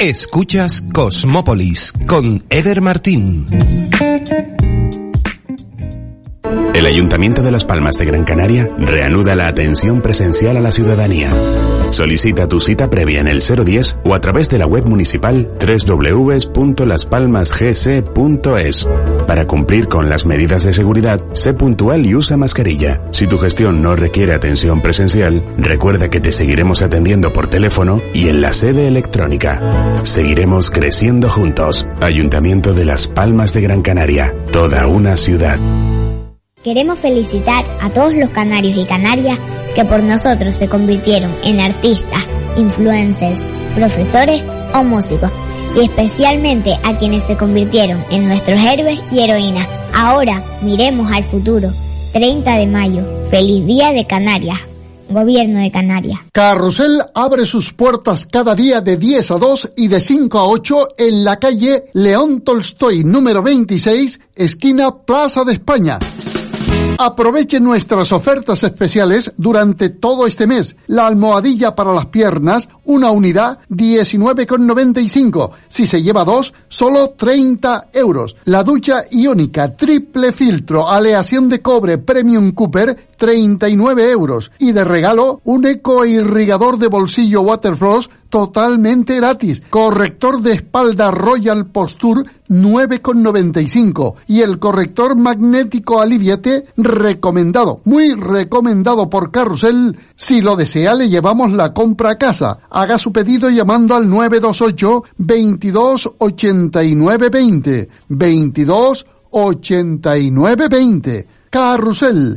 Escuchas Cosmópolis con Eder Martín. El Ayuntamiento de Las Palmas de Gran Canaria reanuda la atención presencial a la ciudadanía. Solicita tu cita previa en el 010 o a través de la web municipal www.laspalmasgc.es. Para cumplir con las medidas de seguridad, sé puntual y usa mascarilla. Si tu gestión no requiere atención presencial, recuerda que te seguiremos atendiendo por teléfono y en la sede electrónica. Seguiremos creciendo juntos. Ayuntamiento de Las Palmas de Gran Canaria. Toda una ciudad. Queremos felicitar a todos los canarios y canarias que por nosotros se convirtieron en artistas, influencers, profesores o músicos. Y especialmente a quienes se convirtieron en nuestros héroes y heroínas. Ahora miremos al futuro. 30 de mayo. Feliz Día de Canarias. Gobierno de Canarias. Carrusel abre sus puertas cada día de 10 a 2 y de 5 a 8 en la calle León Tolstoy número 26, esquina Plaza de España. Aproveche nuestras ofertas especiales durante todo este mes. La almohadilla para las piernas, una unidad, 19,95. Si se lleva dos, solo 30 euros. La ducha iónica, triple filtro, aleación de cobre, Premium Cooper, 39 euros. Y de regalo, un ecoirrigador de bolsillo Waterfloss totalmente gratis. Corrector de espalda Royal Posture 9,95 y el corrector magnético Aliviete recomendado, muy recomendado por Carrusel. Si lo desea le llevamos la compra a casa. Haga su pedido llamando al 928 22 89 20 22 89 20 Carrusel.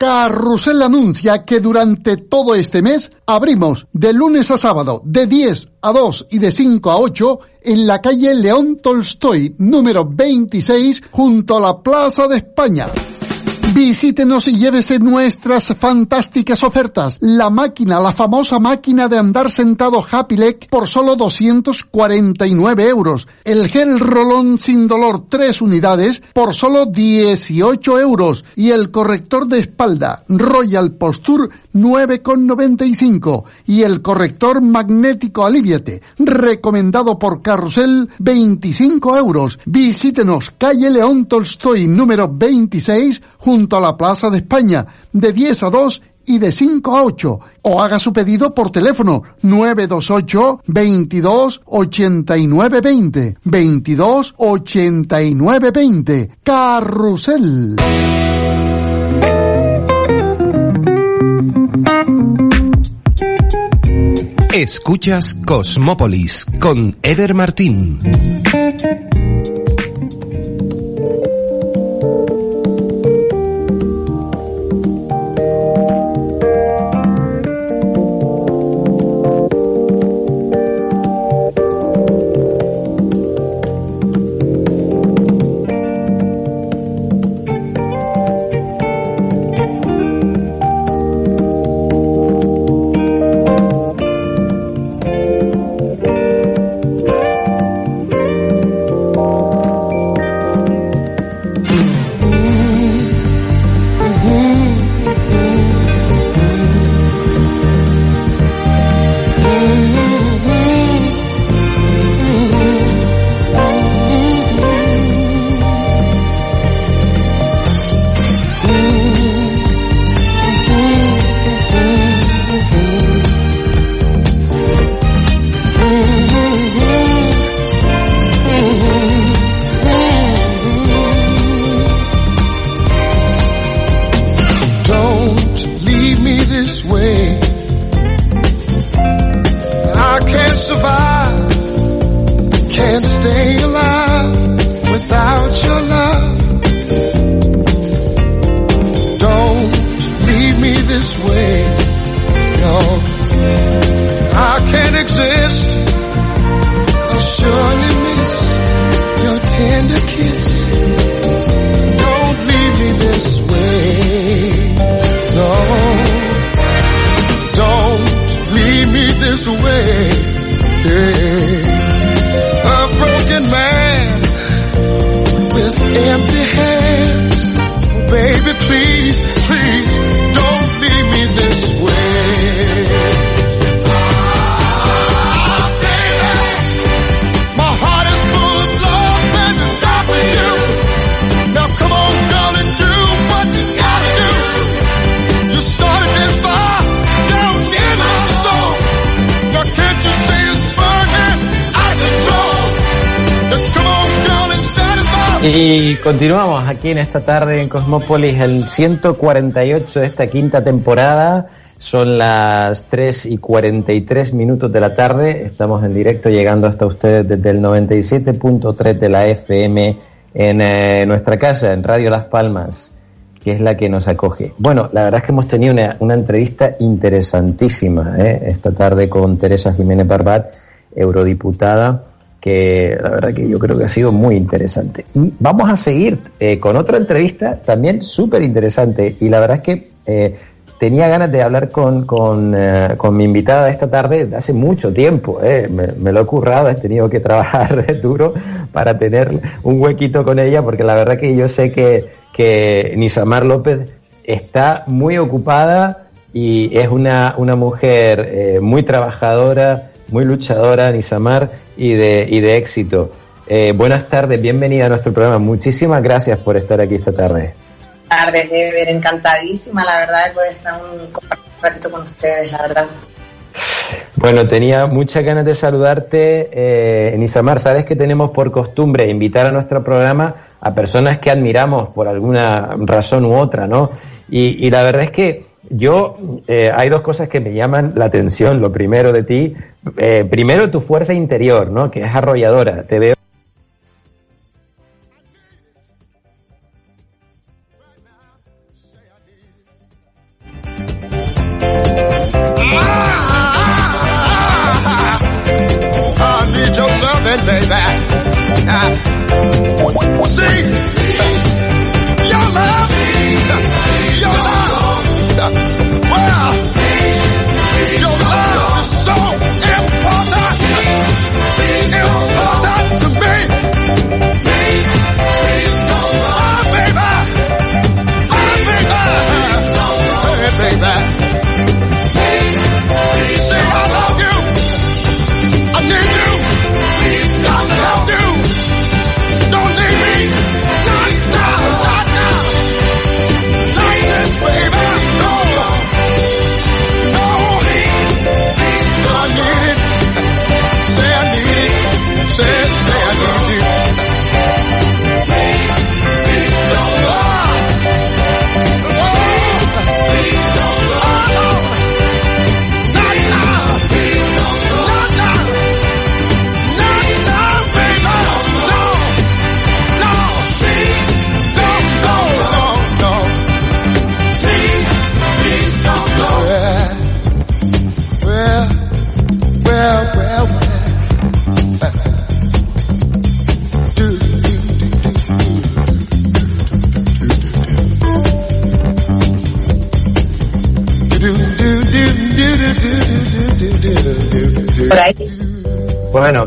Carrusel anuncia que durante todo este mes abrimos de lunes a sábado de 10 a 2 y de 5 a 8 en la calle León Tolstoy número 26 junto a la Plaza de España. Visítenos y llévese nuestras fantásticas ofertas. La máquina, la famosa máquina de andar sentado Happy Leg por solo 249 euros. El gel rolón sin dolor 3 unidades por solo 18 euros. Y el corrector de espalda Royal Posture 9,95 y el corrector magnético Aliviate, recomendado por Carrusel, 25 euros. Visítenos, calle León Tolstoy, número 26, junto a la Plaza de España, de 10 a 2 y de 5 a 8. O haga su pedido por teléfono 928 22 89 20. 22 89 20. Carrusel. Escuchas Cosmópolis con Eder Martín. this Y continuamos aquí en esta tarde en Cosmópolis, el 148 de esta quinta temporada. Son las 3 y 43 minutos de la tarde. Estamos en directo llegando hasta ustedes desde el 97.3 de la FM en eh, nuestra casa, en Radio Las Palmas, que es la que nos acoge. Bueno, la verdad es que hemos tenido una, una entrevista interesantísima ¿eh? esta tarde con Teresa Jiménez Barbat, eurodiputada que la verdad que yo creo que ha sido muy interesante. Y vamos a seguir eh, con otra entrevista también súper interesante y la verdad es que eh, tenía ganas de hablar con, con, eh, con, mi invitada esta tarde de hace mucho tiempo. Me, me, lo he currado, he tenido que trabajar duro para tener un huequito con ella porque la verdad que yo sé que, que Nisamar López está muy ocupada y es una, una mujer muy trabajadora, muy luchadora, Nisamar, y de, y de éxito. Eh, buenas tardes, bienvenida a nuestro programa. Muchísimas gracias por estar aquí esta tarde. Tardes, Ever. Encantadísima, la verdad, de poder estar un ratito con ustedes, la verdad. Bueno, tenía muchas ganas de saludarte, eh, Nisamar. Sabes que tenemos por costumbre invitar a nuestro programa a personas que admiramos por alguna razón u otra, ¿no? Y, y la verdad es que yo, eh, hay dos cosas que me llaman la atención. Lo primero de ti, eh, primero tu fuerza interior, ¿no? Que es arrolladora. Te veo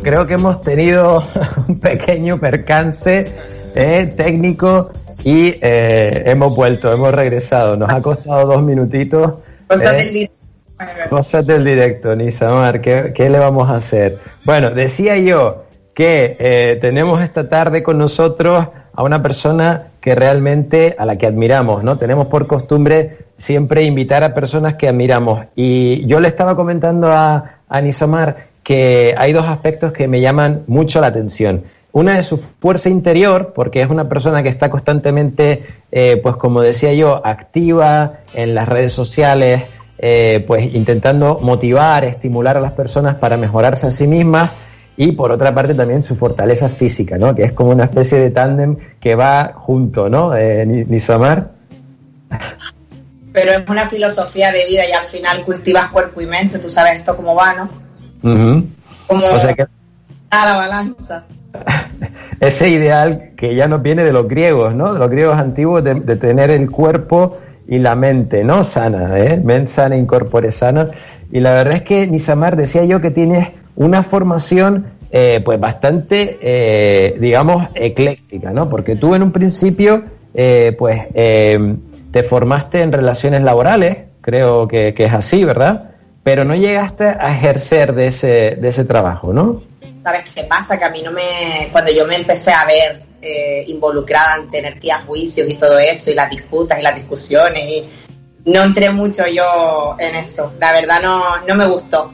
creo que hemos tenido un pequeño percance eh, técnico y eh, hemos vuelto, hemos regresado. Nos ha costado dos minutitos. Cosas eh, del directo. Cosas del directo, Nisamar, ¿qué, ¿qué le vamos a hacer? Bueno, decía yo que eh, tenemos esta tarde con nosotros a una persona que realmente a la que admiramos, ¿no? Tenemos por costumbre siempre invitar a personas que admiramos. Y yo le estaba comentando a, a Nisamar que hay dos aspectos que me llaman mucho la atención. Una es su fuerza interior, porque es una persona que está constantemente, eh, pues como decía yo, activa en las redes sociales, eh, pues intentando motivar, estimular a las personas para mejorarse a sí mismas y por otra parte también su fortaleza física, ¿no? Que es como una especie de tándem que va junto, ¿no? Eh, Ni- Nisamar. Pero es una filosofía de vida y al final cultivas cuerpo y mente. Tú sabes esto cómo va, ¿no? Como O sea que a la balanza. ese ideal que ya nos viene de los griegos, ¿no? De los griegos antiguos de, de tener el cuerpo y la mente, ¿no? Sana, ¿eh? Mente sana, incorpore sana. Y la verdad es que, Nisamar, decía yo que tienes una formación, eh, pues bastante, eh, digamos, ecléctica, ¿no? Porque tú en un principio, eh, pues, eh, te formaste en relaciones laborales, creo que, que es así, ¿verdad? Pero no llegaste a ejercer de ese, de ese trabajo, ¿no? ¿Sabes qué pasa? Que a mí no me. Cuando yo me empecé a ver eh, involucrada en tener que ir a juicios y todo eso, y las disputas y las discusiones, y no entré mucho yo en eso. La verdad, no, no me gustó.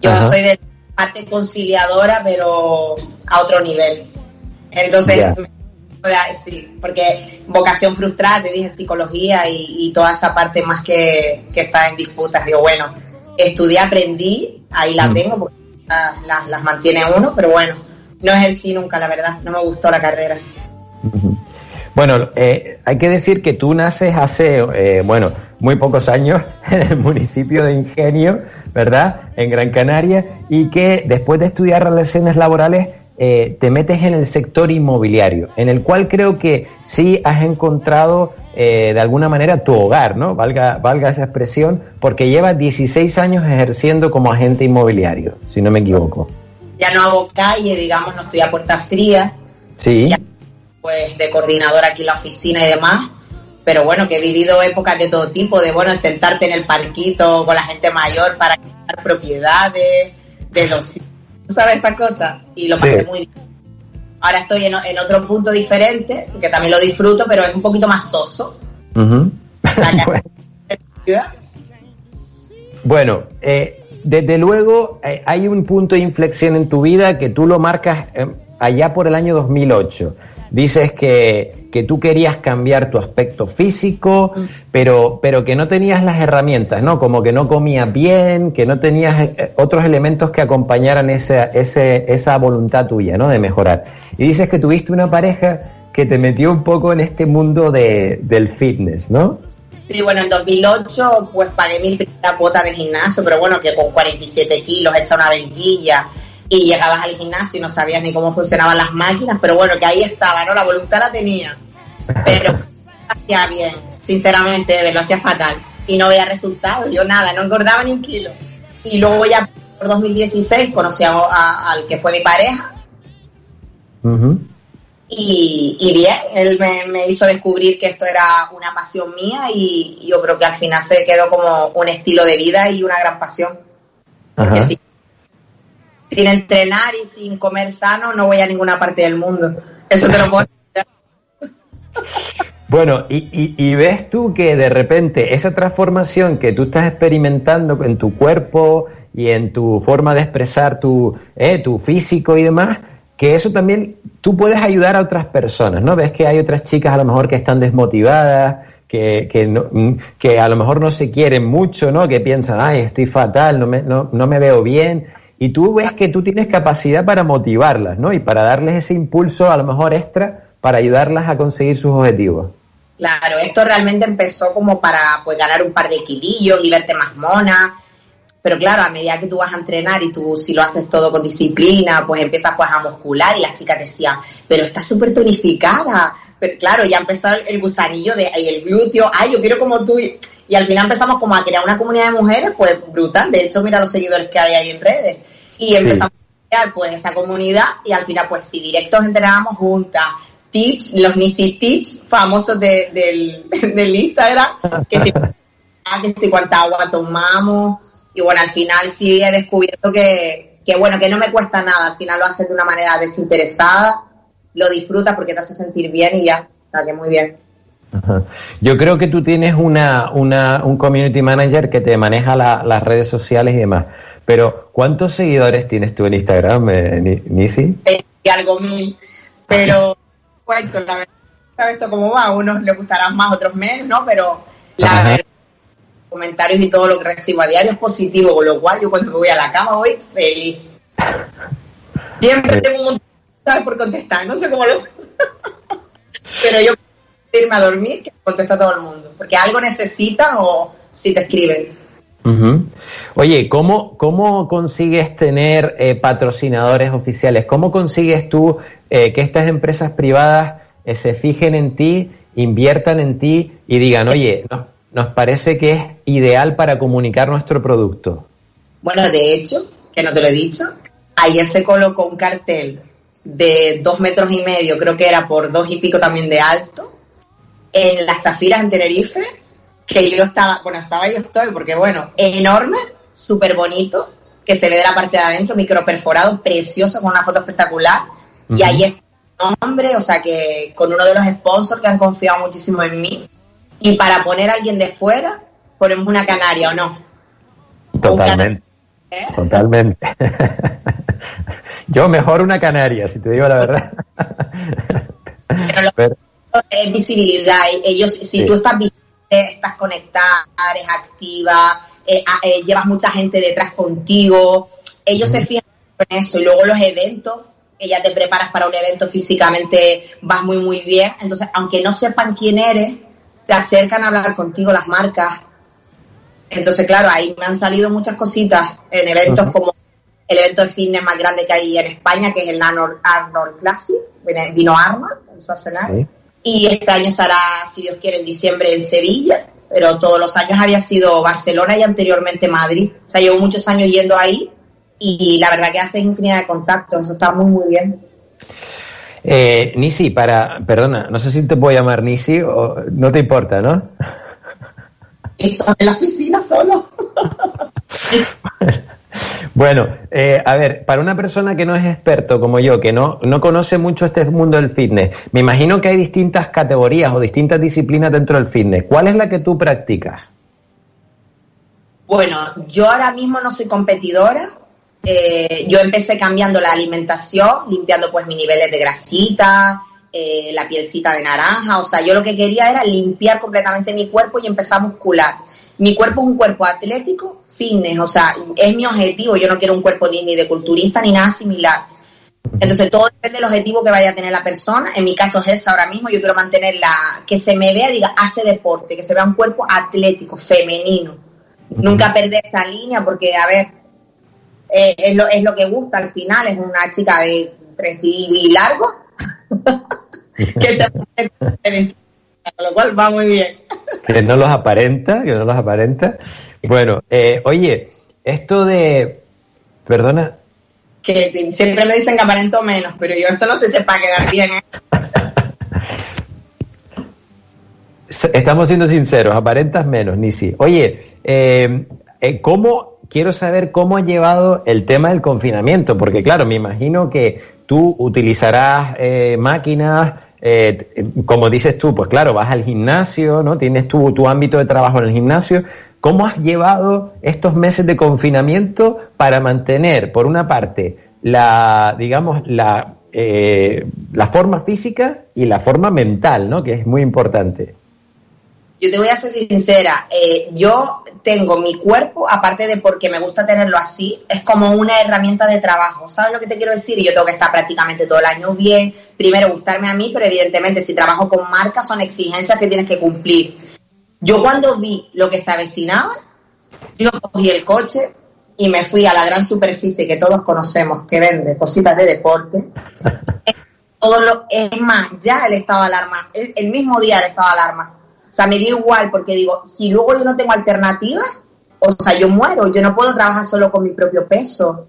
Yo Ajá. soy de parte conciliadora, pero a otro nivel. Entonces, sea, sí, porque vocación frustrada, te dije psicología y, y toda esa parte más que, que está en disputas. Digo, bueno, estudié, aprendí, ahí la Mm. tengo, porque las, las, las mantiene uno, pero bueno, no ejercí nunca, la verdad, no me gustó la carrera. Bueno, eh, hay que decir que tú naces hace, eh, bueno, muy pocos años en el municipio de Ingenio, ¿verdad? En Gran Canaria, y que después de estudiar relaciones laborales eh, te metes en el sector inmobiliario, en el cual creo que sí has encontrado eh, de alguna manera tu hogar, ¿no? Valga, valga esa expresión, porque llevas 16 años ejerciendo como agente inmobiliario, si no me equivoco. Ya no hago calle, digamos, no estoy a puertas frías, Sí. Ya. pues de coordinador aquí en la oficina y demás. Pero bueno, que he vivido épocas de todo tipo, de bueno, sentarte en el parquito con la gente mayor para quitar propiedades, de los ¿tú sabes estas cosas, y lo pasé Sí. muy bien. Ahora estoy en, otro punto diferente, que también lo disfruto, pero es un poquito más soso. Bueno, eh, desde luego eh, hay un punto de inflexión en tu vida que tú lo marcas eh, allá por el año 2008. Dices que, que tú querías cambiar tu aspecto físico, Mm. pero, pero que no tenías las herramientas, ¿no? Como que no comías bien, que no tenías eh, otros elementos que acompañaran esa, ese, esa voluntad tuya, ¿no? De mejorar. Y dices que tuviste una pareja que te metió un poco en este mundo de, del fitness, ¿no? Sí, bueno, en 2008 pues pagué mi primera cuota de gimnasio, pero bueno, que con 47 kilos, hecha una verguilla, y llegabas al gimnasio y no sabías ni cómo funcionaban las máquinas, pero bueno, que ahí estaba, ¿no? La voluntad la tenía, pero hacía bien, sinceramente, lo hacía fatal, y no veía resultados, yo nada, no engordaba ni un kilo. Y luego ya por 2016 conocí a- a- al que fue mi pareja, y, y bien, él me, me hizo descubrir que esto era una pasión mía y yo creo que al final se quedó como un estilo de vida y una gran pasión. Porque Ajá. Sin entrenar y sin comer sano no voy a ninguna parte del mundo. Eso te lo puedo. Bueno, y, y- y ves tú que de repente esa transformación que tú estás experimentando en tu cuerpo y en tu forma de expresar tu, eh, tu físico y demás, que eso también tú puedes ayudar a otras personas, ¿no? Ves que hay otras chicas a lo mejor que están desmotivadas, que, que, no- mm, que a lo mejor no se quieren mucho, ¿no? Que piensan, ay, estoy fatal, no me, no, no me veo bien. Y tú ves que tú tienes capacidad para motivarlas, ¿no? Y para darles ese impulso a lo mejor extra para ayudarlas a conseguir sus objetivos. Claro, esto realmente empezó como para pues ganar un par de kilillos y verte más mona. Pero claro, a medida que tú vas a entrenar y tú si lo haces todo con disciplina, pues empiezas pues a muscular y las chicas decían, pero estás súper tonificada. Pero claro, ya empezó el, gusanillo de y el glúteo, ay, yo quiero como tú. Y al final empezamos como a crear una comunidad de mujeres, pues brutal. De hecho, mira los seguidores que hay ahí en redes. Y empezamos a crear pues esa comunidad y al final pues si directos entrenábamos juntas, tips, los Nisi tips famosos de- del, del Instagram, que si, ah, que si cuánta agua tomamos y bueno, al final sí he descubierto que, que bueno, que no me cuesta nada, al final lo haces de una manera desinteresada, lo disfrutas porque te hace sentir bien y ya, o sea que muy bien. Ajá. Yo creo que tú tienes una, una, un community manager que te maneja la- las redes sociales y demás. Pero, ¿cuántos seguidores tienes tú en Instagram, eh, Ni- Nisi? y algo mil, pero cuento, la verdad, ¿sabes esto cómo va? A unos les gustarán más, otros menos, ¿no? Pero la Ajá. verdad, comentarios y todo lo que recibo a diario es positivo, con lo cual yo cuando me voy a la cama voy feliz. Siempre Eh. tengo un montón, ¿sabes? Por contestar, no sé cómo lo... pero yo irme a dormir que contesto a todo el mundo, porque algo necesitan o si te escriben. Oye, ¿cómo, ¿cómo consigues tener eh, patrocinadores oficiales? ¿Cómo consigues tú eh, que estas empresas privadas eh, se fijen en ti, inviertan en ti y digan, oye, no- nos parece que es ideal para comunicar nuestro producto? Bueno, de hecho, que no te lo he dicho, ayer se colocó un cartel de dos metros y medio, creo que era por dos y pico también de alto, en las Zafiras en Tenerife, que yo estaba, bueno, estaba yo estoy, porque bueno, enorme, súper bonito, que se ve de la parte de adentro, micro perforado, precioso, con una foto espectacular, y ahí está mi nombre, o sea que con uno de los sponsors que han confiado muchísimo en mí, y para poner a alguien de fuera, ponemos una canaria o no. Totalmente. ¿eh? Totalmente. Yo mejor una canaria, si te digo la verdad. Pero lo- Pero- es visibilidad. y Ellos, si Sí. tú estás visible, estás conectada, eres activa, eh, a- eh, llevas mucha gente detrás contigo, ellos se fijan en eso. Y luego los eventos, que ya te preparas para un evento físicamente, vas muy, muy bien. Entonces, aunque no sepan quién eres, te acercan a hablar contigo las marcas. Entonces, claro, ahí me han salido muchas cositas en eventos como el evento de fitness más grande que hay en España, que es el Arnold, Classic, vino Arnold en su arsenal. Sí. Y este año será, si Dios quiere, en diciembre en Sevilla, pero todos los años había sido Barcelona y anteriormente Madrid. O sea, llevo muchos años yendo ahí y la verdad que haces infinidad de contactos, eso está muy, muy bien. Eh, Nisi, para, perdona, no sé si te puedo llamar Nisi o no te importa, ¿no? Eso en la oficina solo. Bueno, eh, a ver, para una persona que no es experto como yo, que no, no conoce mucho este mundo del fitness, me imagino que hay distintas categorías o distintas disciplinas dentro del fitness. ¿Cuál es la que tú practicas? Bueno, yo ahora mismo no soy competidora. Eh, yo empecé cambiando la alimentación, limpiando pues mis niveles de grasita, eh, la pielcita de naranja. O sea, yo lo que quería era limpiar completamente mi cuerpo y empezar a muscular. Mi cuerpo es un cuerpo atlético, fitness, o sea, es mi objetivo. Yo no quiero un cuerpo ni, de culturista ni nada similar. Entonces todo depende del objetivo que vaya a tener la persona. En mi caso es esa ahora mismo. Yo quiero mantener la, que se me vea, diga, hace deporte, que se vea un cuerpo atlético, femenino. Nunca perder esa línea porque, a ver, eh, es, lo, es lo que gusta al final. Es una chica de 30 y largo que se lo cual va muy bien. Que no los aparenta, que no los aparenta. Bueno, eh, oye, esto de, perdona, que siempre me dicen que aparento menos, pero yo esto no sé si para quedar bien. ¿eh? Estamos siendo sinceros, aparentas menos, Nisi. Oye, eh, ¿cómo, quiero saber cómo ha llevado el tema del confinamiento? Porque claro, me imagino que tú utilizarás eh, máquinas, eh, como dices tú, pues claro, vas al gimnasio, ¿no? Tienes tu, tu ámbito de trabajo en el gimnasio. ¿Cómo has llevado estos meses de confinamiento para mantener, por una parte, la, digamos, la, eh, la forma física y la forma mental, ¿no? Que es muy importante. Yo te voy a ser sincera, eh, yo tengo mi cuerpo, aparte de porque me gusta tenerlo así, es como una herramienta de trabajo. ¿Sabes lo que te quiero decir? Yo tengo que estar prácticamente todo el año bien, primero gustarme a mí, pero evidentemente si trabajo con marcas son exigencias que tienes que cumplir. Yo cuando vi lo que se avecinaba, yo cogí el coche y me fui a la gran superficie que todos conocemos, que vende cositas de deporte. Todo lo, es más, ya el estado de alarma, el mismo día el estado de alarma sea, me dio igual porque digo, si luego yo no tengo alternativas, o sea, yo muero, yo no puedo trabajar solo con mi propio peso.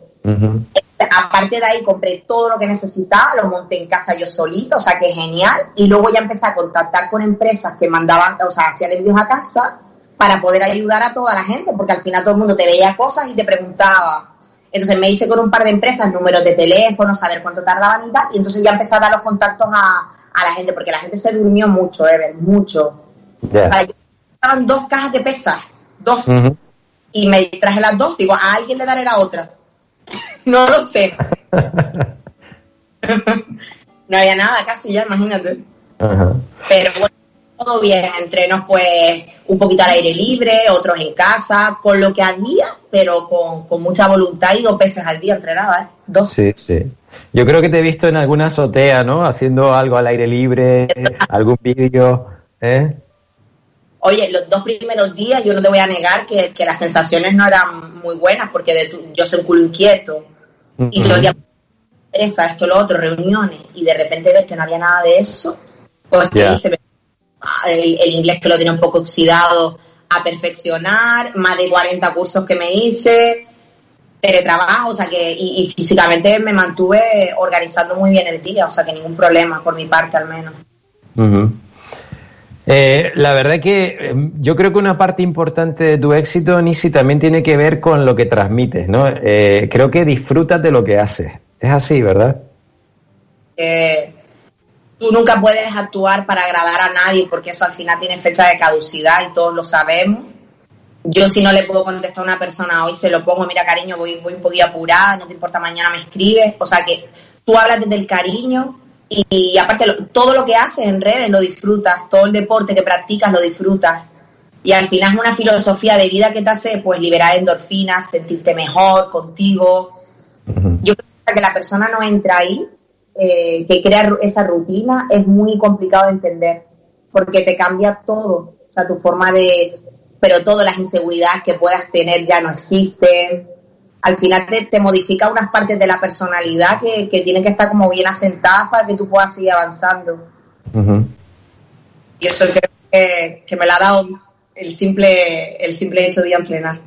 Aparte de ahí, compré todo lo que necesitaba, lo monté en casa yo solito, o sea, que genial. Y luego ya empecé a contactar con empresas que mandaban, o sea, hacían envíos a casa para poder ayudar a toda la gente, porque al final todo el mundo te veía cosas y te preguntaba. Entonces me hice con un par de empresas números de teléfono, saber cuánto tardaban y tal, y entonces ya empecé a dar los contactos a, a la gente, porque la gente se durmió mucho, Ever, mucho. Estaban dos cajas de pesas, dos. Y me traje las dos, digo, a alguien le daré la otra. no lo sé. no había nada casi ya, imagínate. Pero bueno, todo bien, entrenos pues un poquito al aire libre, otros en casa, con lo que había, pero con, con mucha voluntad y dos veces al día entrenaba, ¿eh? Dos. Sí, sí. Yo creo que te he visto en alguna azotea, ¿no? Haciendo algo al aire libre, algún vídeo, ¿eh? Oye, los dos primeros días yo no te voy a negar que, que las sensaciones no eran muy buenas porque de tu, yo soy un culo inquieto. Y todo el día esa, esto, lo otro, reuniones y de repente ves que no había nada de eso, pues te dice el, el, inglés que lo tenía un poco oxidado a perfeccionar, más de 40 cursos que me hice, teletrabajo, o sea que y, y físicamente me mantuve organizando muy bien el día, o sea que ningún problema por mi parte al menos. Uh eh, la verdad que eh, yo creo que una parte importante de tu éxito, Nisi, también tiene que ver con lo que transmites, ¿no? Eh, creo que disfrutas de lo que haces. Es así, ¿verdad? Eh, tú nunca puedes actuar para agradar a nadie porque eso al final tiene fecha de caducidad y todos lo sabemos. Yo si no le puedo contestar a una persona hoy se lo pongo, mira cariño, voy, voy un poquito apurada, no te importa, mañana me escribes. O sea que tú hablas desde el cariño, y, aparte todo lo que haces en redes lo disfrutas, todo el deporte que practicas lo disfrutas. Y al final es una filosofía de vida que te hace pues liberar endorfinas, sentirte mejor contigo. Yo creo que la persona no entra ahí, eh, que crea esa rutina, es muy complicado de entender, porque te cambia todo, o sea, tu forma de, pero todas las inseguridades que puedas tener ya no existen, al final te, modifica unas partes de la personalidad que, que tienen que estar como bien asentadas para que tú puedas seguir avanzando. Y eso creo que, que, me lo ha dado el simple, el simple hecho de entrenar.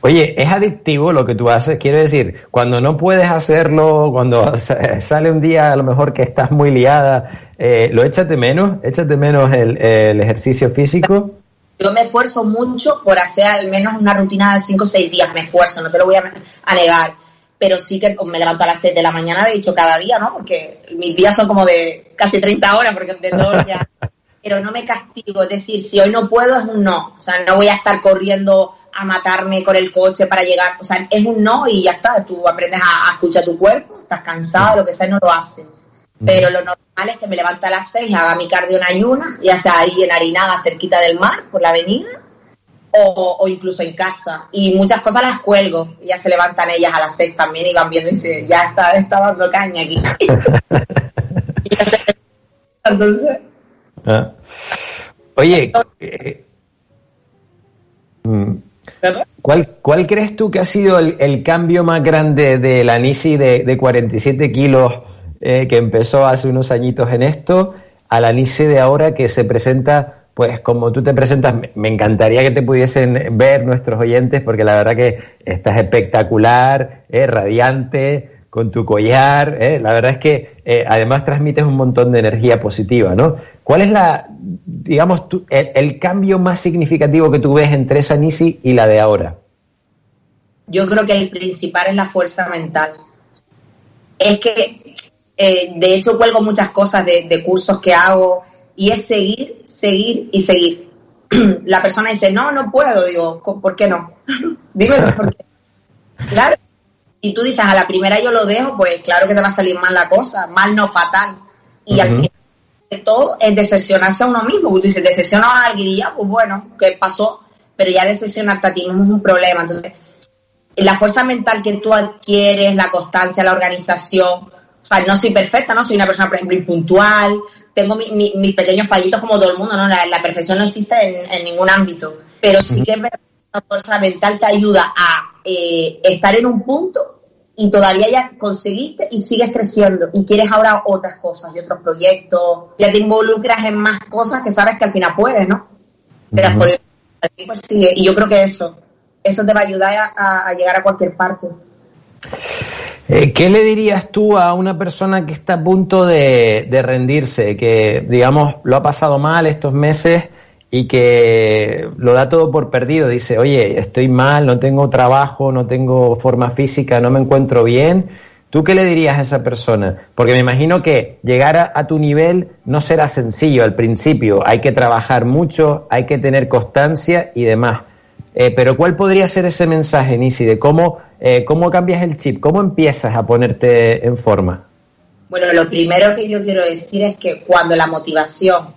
Oye, es adictivo lo que tú haces, quiero decir, cuando no puedes hacerlo, cuando sale un día a lo mejor que estás muy liada, eh, ¿lo echas de menos? ¿Echas de menos el, el ejercicio físico? Yo me esfuerzo mucho por hacer al menos una rutina de 5 o 6 días, me esfuerzo, no te lo voy a, negar, pero sí que me levanto a las 6 de la mañana, de hecho, cada día, ¿no? Porque mis días son como de casi 30 horas, porque de todo ya... Pero no me castigo, es decir, si hoy no puedo es un no, o sea, no voy a estar corriendo a matarme con el coche para llegar. O sea, es un no y ya está. Tú aprendes a, a escuchar tu cuerpo, estás cansada, lo que sea, no lo haces. Pero lo normal es que me levante a las seis, haga mi cardio en ayuna, ya sea ahí en Arinada, cerquita del mar, por la avenida, o, o incluso en casa. Y muchas cosas las cuelgo. Ya se levantan ellas a las seis también y van viendo y dicen, ya está, está dando caña aquí. Y ya se- Entonces, Ah. Oye, eh, mm, ¿cuál, ¿cuál crees tú que ha sido el, el cambio más grande de la Nisi de, de 47 kilos eh, que empezó hace unos añitos en esto a la Nisi de ahora que se presenta, pues como tú te presentas, me, encantaría que te pudiesen ver nuestros oyentes porque la verdad que estás espectacular, eh, radiante, con tu collar, eh, la verdad es que eh, además transmites un montón de energía positiva, ¿no? ¿Cuál es la, digamos, el, el cambio más significativo que tú ves entre esa Nisi y la de ahora? yo creo que el principal es la fuerza mental. Es que, eh, de hecho, cuelgo muchas cosas de, de cursos que hago y es seguir, seguir y seguir. La persona dice, no, no puedo. Digo, "¿Co- ¿por qué no? Dime por qué. Claro. Y tú dices, a la primera yo lo dejo, pues claro que te va a salir mal la cosa, mal no fatal. Y al final de todo es decepcionarse a uno mismo. Porque tú dices, decepciona a alguien y ya, pues bueno, ¿qué pasó? Pero ya decepcionarte a ti mismo es un problema. Entonces, la fuerza mental que tú adquieres, la constancia, la organización. Sea, no soy perfecta, no soy una persona, por ejemplo, impuntual. Tengo mi- mi- mis pequeños fallitos como todo el mundo, ¿no? La, la perfección no existe en, en ningún ámbito. Pero sí que es verdad que la fuerza mental te ayuda a eh, estar en un punto y todavía ya conseguiste y sigues creciendo y quieres ahora otras cosas y otros proyectos. Ya te involucras en más cosas que sabes que al final puedes, ¿no? Te las puedes- pues sigue. Y yo creo que eso, eso te va a ayudar a llegar a cualquier parte. Eh, ¿Qué le dirías tú a una persona que está a punto de, de rendirse, que digamos lo ha pasado mal estos meses y que lo da todo por perdido? Dice, oye, estoy mal, no tengo trabajo, no tengo forma física, no me encuentro bien. ¿Tú qué le dirías a esa persona? Porque me imagino que llegar a, a tu nivel no será sencillo al principio, hay que trabajar mucho, hay que tener constancia y demás. Eh, pero ¿cuál podría ser ese mensaje, Nisi, de cómo, eh, cómo cambias el chip? ¿Cómo empiezas a ponerte en forma? Bueno, lo primero que yo quiero decir es que cuando la motivación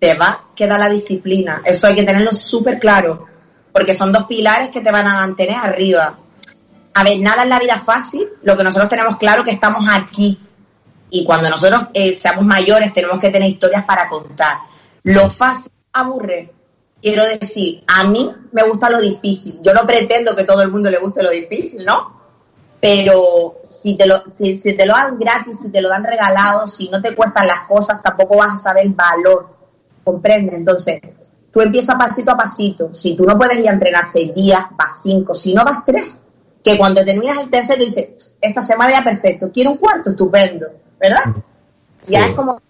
se va, queda la disciplina. Eso hay que tenerlo súper claro, porque son dos pilares que te van a mantener arriba. A ver, nada en la vida fácil, lo que nosotros tenemos claro que estamos aquí. Y cuando nosotros eh, seamos mayores tenemos que tener historias para contar. Lo fácil aburre. Quiero decir, a mí me gusta lo difícil. Yo no pretendo que todo el mundo le guste lo difícil, ¿no? pero si te lo si, si te lo dan gratis, si te lo dan regalado, si no te cuestan las cosas, tampoco vas a saber el valor, ¿comprende? Entonces, tú empiezas pasito a pasito. Si tú no puedes ir a entrenar seis días, vas cinco. Si no vas tres, que cuando terminas el tercero dices, esta semana ya perfecto, quiero un cuarto, estupendo, ¿verdad? Ya es como,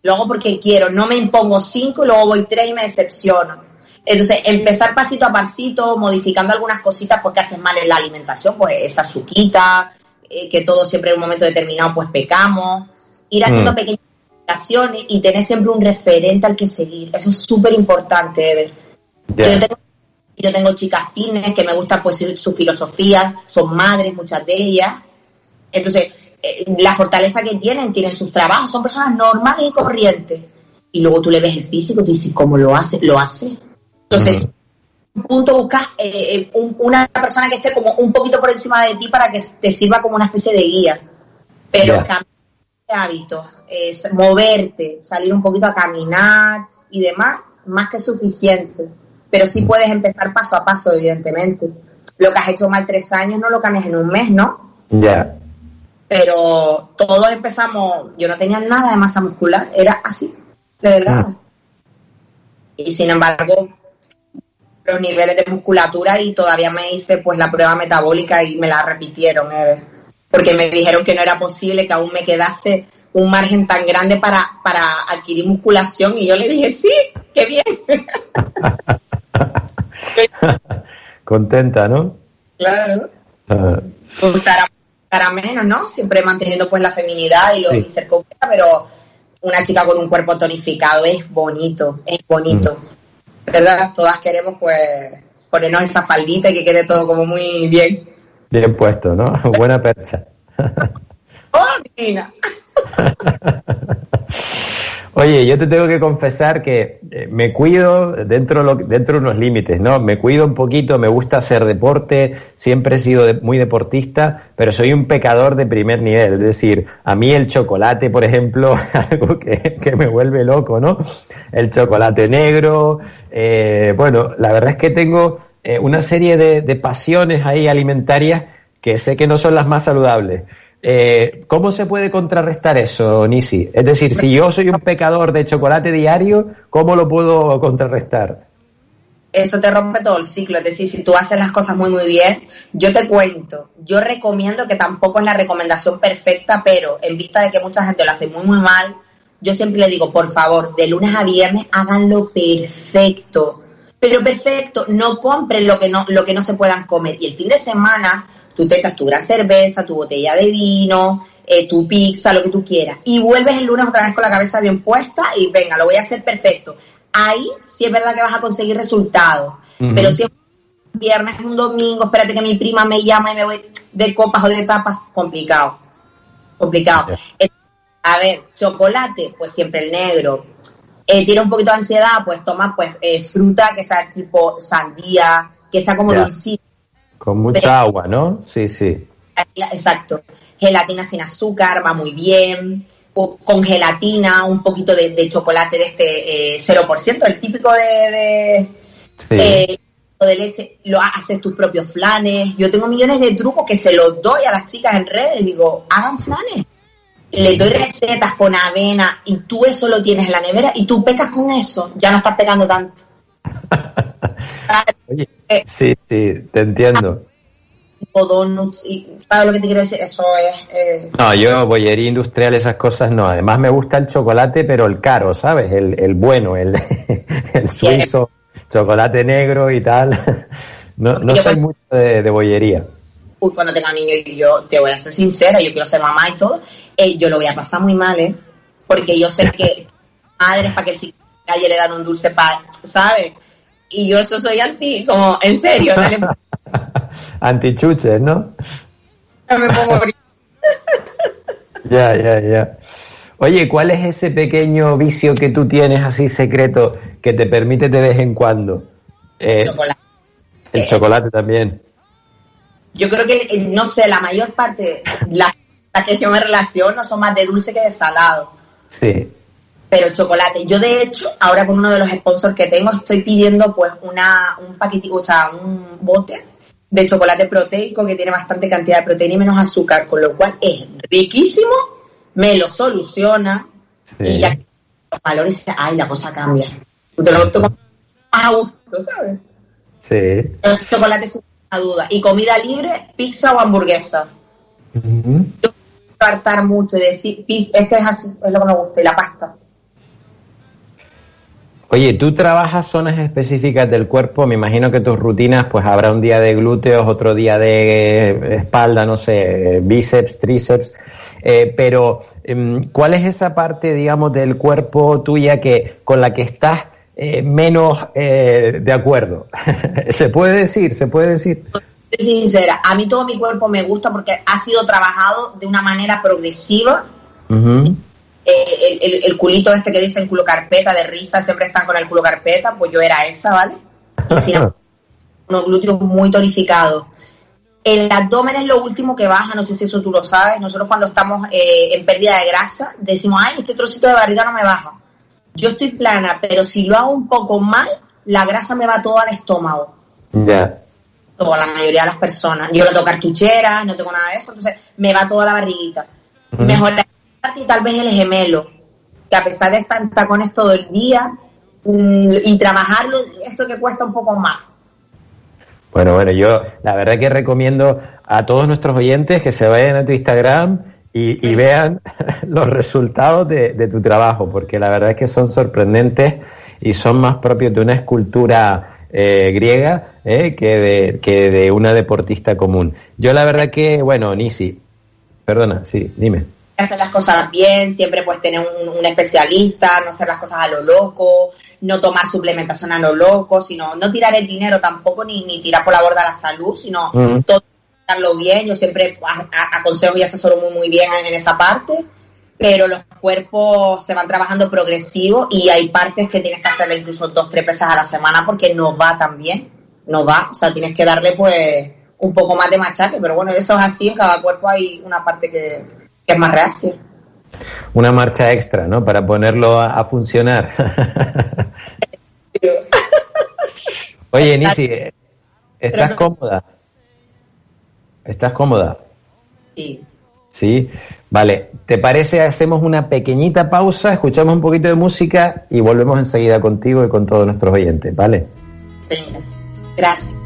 luego porque quiero, no me impongo cinco, luego voy tres y me decepciono. Entonces, empezar pasito a pasito, modificando algunas cositas porque haces mal en la alimentación, pues esa suquita, eh, que todo siempre en un momento determinado pues pecamos, ir haciendo Mm. pequeñas modificaciones y tener siempre un referente al que seguir. Eso es súper importante, Ever. Yo tengo, yo tengo chicas fines que me gusta pues su, su filosofía, son madres muchas de ellas. Entonces, eh, la fortaleza que tienen, tienen sus trabajos, son personas normales y corrientes. Y luego tú le ves el físico y tú dices, ¿cómo lo hace? Lo hace. Entonces, un punto buscas eh, eh, un- una persona que esté como un poquito por encima de ti para que te sirva como una especie de guía. Pero cambiar de hábitos, es moverte, salir un poquito a caminar y demás, más que suficiente. Pero sí puedes empezar paso a paso, evidentemente. Lo que has hecho mal tres años no lo cambias en un mes, ¿no? Ya. Pero todos empezamos, yo no tenía nada de masa muscular, era así, de delgada. Y sin embargo, los niveles de musculatura y todavía me hice pues la prueba metabólica y me la repitieron, Ever. porque me dijeron que no era posible que aún me quedase un margen tan grande para, para adquirir musculación y yo le dije, sí, qué bien. Contenta, ¿no? claro. Gustará, gustará menos, ¿no? Siempre manteniendo pues la feminidad y, lo, Sí. y ser coqueta, pero una chica con un cuerpo tonificado es bonito, es bonito. ¿Verdad? Todas queremos pues ponernos esa faldita y que quede todo como muy bien. Bien puesto, ¿no? Buena percha. ¡Oh! Oye, yo te tengo que confesar que eh, me cuido dentro, dentro de unos límites, ¿no? Me cuido un poquito, me gusta hacer deporte, siempre he sido muy deportista, pero soy un pecador de primer nivel. Es decir, a mí el chocolate, por ejemplo, algo que, que me vuelve loco, ¿no? El chocolate negro, eh, bueno, la verdad es que tengo eh, una serie de pasiones ahí alimentarias que sé que no son las más saludables. Eh, ¿Cómo se puede contrarrestar eso, Nisi? Es decir, si yo soy un pecador de chocolate diario, ¿cómo lo puedo contrarrestar? Eso te rompe todo el ciclo. Es decir, si tú haces las cosas muy, muy bien, yo te cuento, yo recomiendo que tampoco es la recomendación perfecta, pero en vista de que mucha gente lo hace muy, muy mal, yo siempre le digo, por favor, de lunes a viernes háganlo perfecto. Pero perfecto, no compren lo que no, lo que no se puedan comer. Y el fin de semana, tú te echas tu gran cerveza, tu botella de vino, eh, tu pizza, lo que tú quieras. Y vuelves el lunes otra vez con la cabeza bien puesta y venga, lo voy a hacer perfecto. Ahí sí es verdad que vas a conseguir resultados. Pero si es un viernes, un domingo, espérate que mi prima me llama y me voy de copas o de tapas, complicado. Complicado. Eh, A ver, chocolate, pues siempre el negro. Eh, tiene un poquito de ansiedad, pues toma pues eh, fruta que sea tipo sandía, que sea como Ya. dulcita. Con mucha agua, ¿no? Sí, sí. Exacto. Gelatina sin azúcar, va muy bien. O con gelatina, un poquito de, de chocolate de este eh, 0%, el típico de, de, Sí. eh, de leche. Lo ha- haces tus propios flanes. Yo tengo millones de trucos que se los doy a las chicas en redes. Digo, hagan flanes. Le doy recetas con avena y tú eso lo tienes en la nevera y tú pecas con eso. Ya no estás pegando tanto. Oye, sí, sí, te entiendo. O donuts. Y, ¿Sabes lo que te quiero decir? Eso es... eh, No, yo bollería industrial, esas cosas no. Además me gusta el chocolate, pero el caro, ¿sabes? El, el bueno, el, el suizo, chocolate negro y tal. No, no soy mucho de, de bollería. uy, cuando tenga niños y yo te voy a ser sincera, yo quiero ser mamá y todo, eh, yo lo voy a pasar muy mal, ¿eh? Porque yo sé que madres para que el chico calle le dan un dulce para, ¿sabes? Y yo eso soy anti, como, en serio, no Antichuches, ¿no? no me morir. Ya, ya, ya. Oye, ¿cuál es ese pequeño vicio que tú tienes así secreto que te permite de vez en cuando? Eh, Chocolate. el chocolate también. Yo creo que, eh, no sé, la mayor parte, las las que yo me relaciono son más de dulce que de salado. Sí. Pero chocolate. Yo de hecho, ahora con uno de los sponsors que tengo, estoy pidiendo pues una, un paquetito, o sea, un bote de chocolate proteico que tiene bastante cantidad de proteína y menos azúcar, con lo cual es riquísimo, me lo soluciona Sí. y ya los valores, ay, la cosa cambia. Te lo tomas más a gusto, ¿sabes? Sí. El chocolate sin duda. Y comida libre, pizza o hamburguesa. Ujú. Yo quiero hartar mucho y decir, "Pis- es que es así, es lo que me gusta, y la pasta. Oye, tú trabajas zonas específicas del cuerpo, me imagino que tus rutinas, pues habrá un día de glúteos, otro día de espalda, no sé, bíceps, tríceps, eh, pero em, ¿cuál es esa parte, digamos, del cuerpo tuya que con la que estás eh, menos eh, de acuerdo? se puede decir, se puede decir. soy sincera, a mí todo mi cuerpo me gusta porque ha sido trabajado de una manera progresiva. Eh, el, el- el culito este que dicen culo carpeta de risa, siempre están con el culo carpeta, pues yo era esa, ¿vale? Y sin embargo, unos glúteos muy tonificados. El abdomen es lo último que baja, no sé si eso tú lo sabes. Nosotros cuando estamos eh, en pérdida de grasa decimos, ay, este trocito de barriga no me baja. Yo estoy plana, pero si lo hago un poco mal, la grasa me va toda al estómago. Ya. toda la mayoría de las personas. Yo no tengo cartucheras, no tengo nada de eso, entonces me va toda la barriguita. Mejor y tal vez el gemelo, que a pesar de estar en tacones todo el día mm, y trabajarlo, esto que cuesta un poco más. Bueno, bueno, yo la verdad que recomiendo a todos nuestros oyentes que se vayan a tu Instagram y, y vean los resultados de, de tu trabajo, porque la verdad es que son sorprendentes y son más propios de una escultura eh, griega eh, que, de, que de una deportista común. Yo la verdad que, bueno, Nisi, perdona, sí, dime. Hacer las cosas bien, siempre pues tener un, un, especialista, no hacer las cosas a lo loco, no tomar suplementación a lo loco, sino no tirar el dinero tampoco ni, ni tirar por la borda la salud, sino todo hacerlo bien. Yo siempre a- a- aconsejo y asesoro muy, muy bien en, esa parte, pero los cuerpos se van trabajando progresivo y hay partes que tienes que hacerle incluso dos, tres veces a la semana porque no va tan bien, no va, o sea, tienes que darle pues un poco más de machaque, pero bueno, eso es así, en cada cuerpo hay una parte que, más reacia. Una marcha extra, ¿no? Para ponerlo a, a funcionar. Oye, Nisi, ¿estás cómoda? ¿Estás cómoda? Sí. Sí. Vale, ¿te parece hacemos una pequeñita pausa, escuchamos un poquito de música y volvemos enseguida contigo y con todos nuestros oyentes, ¿vale? Venga. Gracias.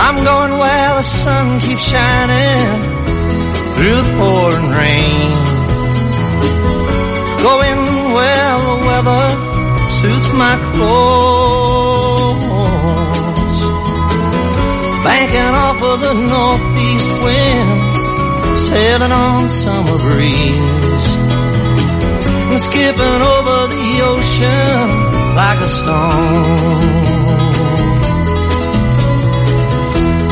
I'm going where the sun keeps shining through the pouring rain. Going where the weather suits my clothes. Banking off of the northeast winds, sailing on summer breeze. And skipping over the ocean like a stone.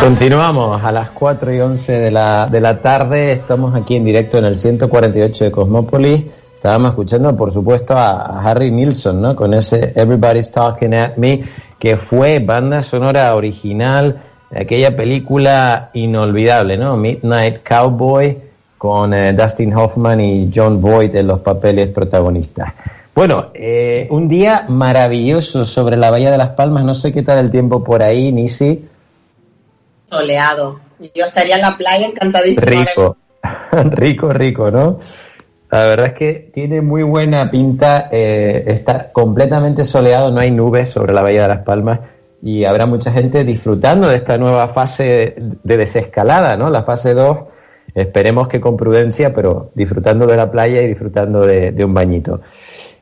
Continuamos a las 4 y 11 de la, de la tarde. Estamos aquí en directo en el 148 de Cosmópolis. Estábamos escuchando, por supuesto, a, Harry Nilsson, ¿no? Con ese Everybody's Talking at Me, que fue banda sonora original de aquella película inolvidable, ¿no? Midnight Cowboy, con eh, Dustin Hoffman y John Boyd en los papeles protagonistas. Bueno, eh, un día maravilloso sobre la Bahía de las Palmas. No sé qué tal el tiempo por ahí, Nisi. Soleado. Yo estaría en la playa encantadísima. Rico, rico, rico, ¿no? La verdad es que tiene muy buena pinta, eh, está completamente soleado, no hay nubes sobre la Bahía de las Palmas y habrá mucha gente disfrutando de esta nueva fase de desescalada, ¿no? La fase 2, esperemos que con prudencia, pero disfrutando de la playa y disfrutando de, de un bañito.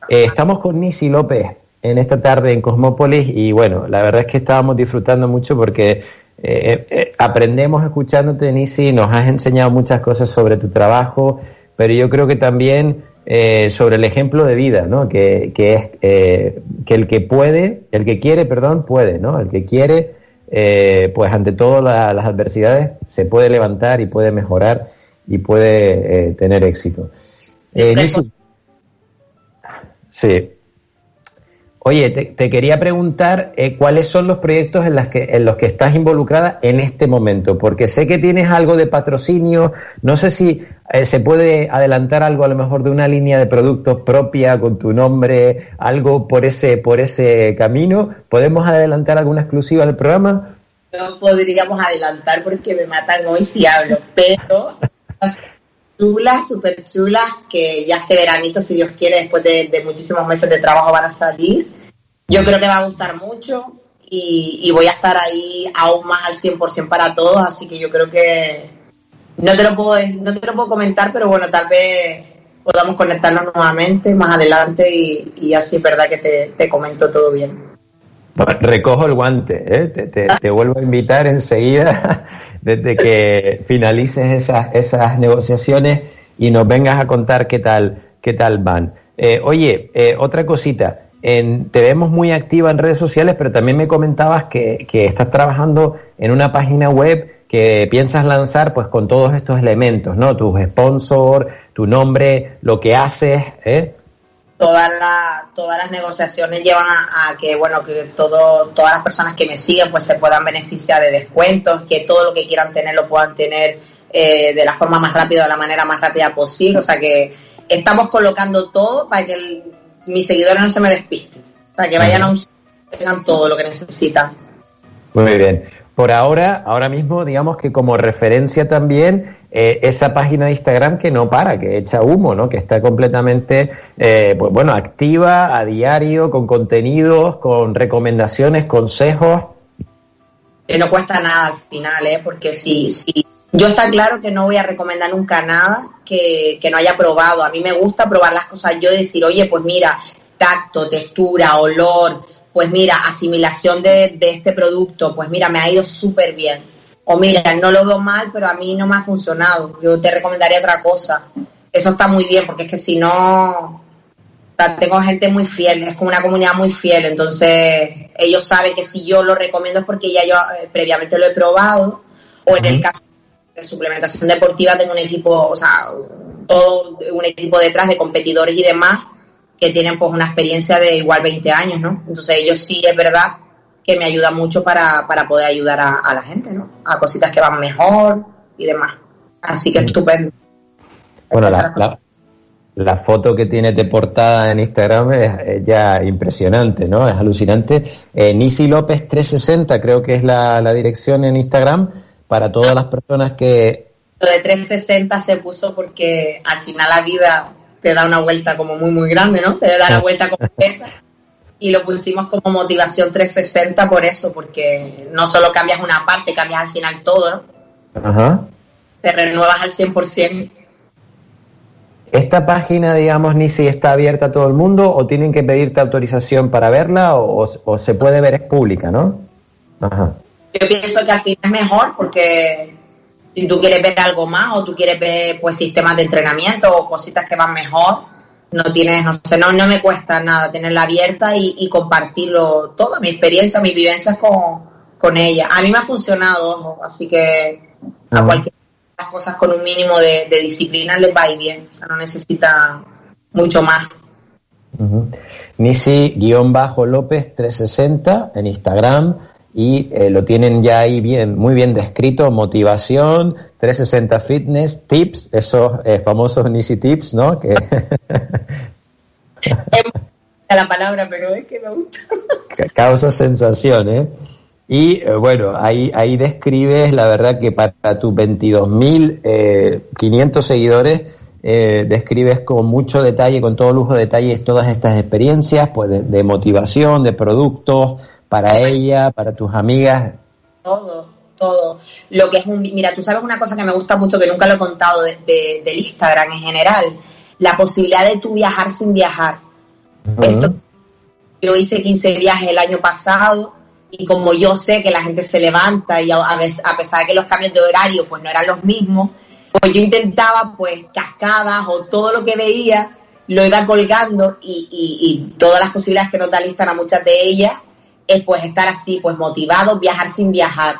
Eh, estamos con Nisi López en esta tarde en Cosmópolis y bueno, la verdad es que estábamos disfrutando mucho porque eh, eh, aprendemos escuchándote, Nisi, nos has enseñado muchas cosas sobre tu trabajo, pero yo creo que también eh, sobre el ejemplo de vida, ¿no? Que, que es eh, que el que puede, el que quiere, perdón, puede, ¿no? El que quiere, pues ante todas la- las adversidades se puede levantar y puede mejorar y puede tener éxito. Eh, Nisi, Sí. Oye, te, te quería preguntar eh, cuáles son los proyectos en, las que, en los que estás involucrada en este momento, porque sé que tienes algo de patrocinio, no sé si eh, se puede adelantar algo a lo mejor de una línea de productos propia con tu nombre, algo por ese, por ese camino. ¿Podemos adelantar alguna exclusiva del programa? No podríamos adelantar porque me matan hoy si hablo, pero chulas, súper chulas, que ya este veranito, si Dios quiere, después de, muchísimos meses de trabajo van a salir. yo creo que va a gustar mucho y, voy a estar ahí aún más al 100% para todos, así que yo creo que no te lo puedo no te lo puedo comentar, pero bueno, tal vez podamos conectarnos nuevamente más adelante y, así es verdad que te, comento todo bien. Recojo el guante, ¿eh? te, vuelvo a invitar enseguida desde que finalices esas, esas negociaciones y nos vengas a contar qué tal, qué tal van. Eh, oye, eh, otra cosita, te vemos muy activa en redes sociales, pero también me comentabas que, que estás trabajando en una página web que piensas lanzar pues con todos estos elementos, ¿no? Tus sponsor, tu nombre, lo que haces, ¿eh? Todas, la, todas las negociaciones llevan a, que, bueno, que todo, todas las personas que me siguen pues se puedan beneficiar de descuentos, que todo lo que quieran tener lo puedan tener eh, de la forma más rápida, de la manera más rápida posible. O sea que estamos colocando todo para que mis seguidores no se me despisten, para que vayan a un tengan todo lo que necesitan. Muy bien por ahora, ahora mismo, digamos que como referencia también eh, esa página de Instagram que no para, que echa humo, ¿no? Que está completamente, eh, pues bueno, activa a diario, con contenidos, con recomendaciones, consejos. Que no cuesta nada al final, ¿eh? Porque si, si yo está claro que no voy a recomendar nunca nada que, que no haya probado. A mí me gusta probar las cosas yo y decir, oye, pues mira, tacto, textura, olor, pues mira, asimilación de, de este producto, pues mira, me ha ido súper bien. O mira, no lo veo mal, pero a mí no me ha funcionado. Yo te recomendaría otra cosa. Eso está muy bien, porque es que si no, tengo gente muy fiel, es como una comunidad muy fiel, entonces ellos saben que si yo lo recomiendo es porque ya yo eh, previamente lo he probado, o en uh -huh. el caso de suplementación deportiva tengo un equipo, o sea, todo un equipo detrás de competidores y demás que tienen pues una experiencia de igual 20 años, ¿no? Entonces ellos sí es verdad que me ayuda mucho para, para poder ayudar a, a, la gente, ¿no? A cositas que van mejor y demás. Así que estupendo. Bueno, la, la, la, foto que tienes de portada en Instagram es, es ya impresionante, ¿no? Es alucinante. Eh, Nisi López 360 creo que es la, la dirección en Instagram para todas las personas que... Lo de 360 se puso porque al final la vida te da una vuelta como muy, muy grande, ¿no? Te da la vuelta completa. Y lo pusimos como motivación 360 por eso, porque no solo cambias una parte, cambias al final todo, ¿no? Ajá. Te renuevas al 100%. ¿Esta página, digamos, ni si está abierta a todo el mundo o tienen que pedirte autorización para verla o, o, o se puede ver, es pública, ¿no? Ajá. Yo pienso que al final es mejor porque si tú quieres ver algo más o tú quieres ver pues sistemas de entrenamiento o cositas que van mejor, no tienes, no sé, no, no me cuesta nada tenerla abierta y, y compartirlo toda mi experiencia, mis vivencias con, con ella. A mí me ha funcionado, así que a -huh. cualquier las cosas con un mínimo de, de, disciplina les va ir bien, o sea, no necesita mucho más. Uh -huh. Nisi-López 360 en Instagram y eh, lo tienen ya ahí bien, muy bien descrito, motivación, 360 fitness, tips, esos eh, famosos Nisi tips, ¿no? Que la palabra, pero es que me gusta. Causa sensación, ¿eh? Y eh, bueno, ahí, ahí describes la verdad que para tus 22.500 eh, seguidores eh, describes con mucho detalle, con todo lujo de detalles todas estas experiencias, pues de, de motivación, de productos, para ella, para tus amigas? Todo, todo. Lo que es un, mira, tú sabes una cosa que me gusta mucho, que nunca lo he contado de, de, del Instagram en general, la posibilidad de tú viajar sin viajar. Uh -huh. Esto, yo hice 15 viajes el año pasado y como yo sé que la gente se levanta y a, a pesar de que los cambios de horario pues no eran los mismos, pues yo intentaba pues cascadas o todo lo que veía lo iba colgando y, y, y todas las posibilidades que nos da el Instagram, muchas de ellas, es pues estar así, pues motivado, viajar sin viajar.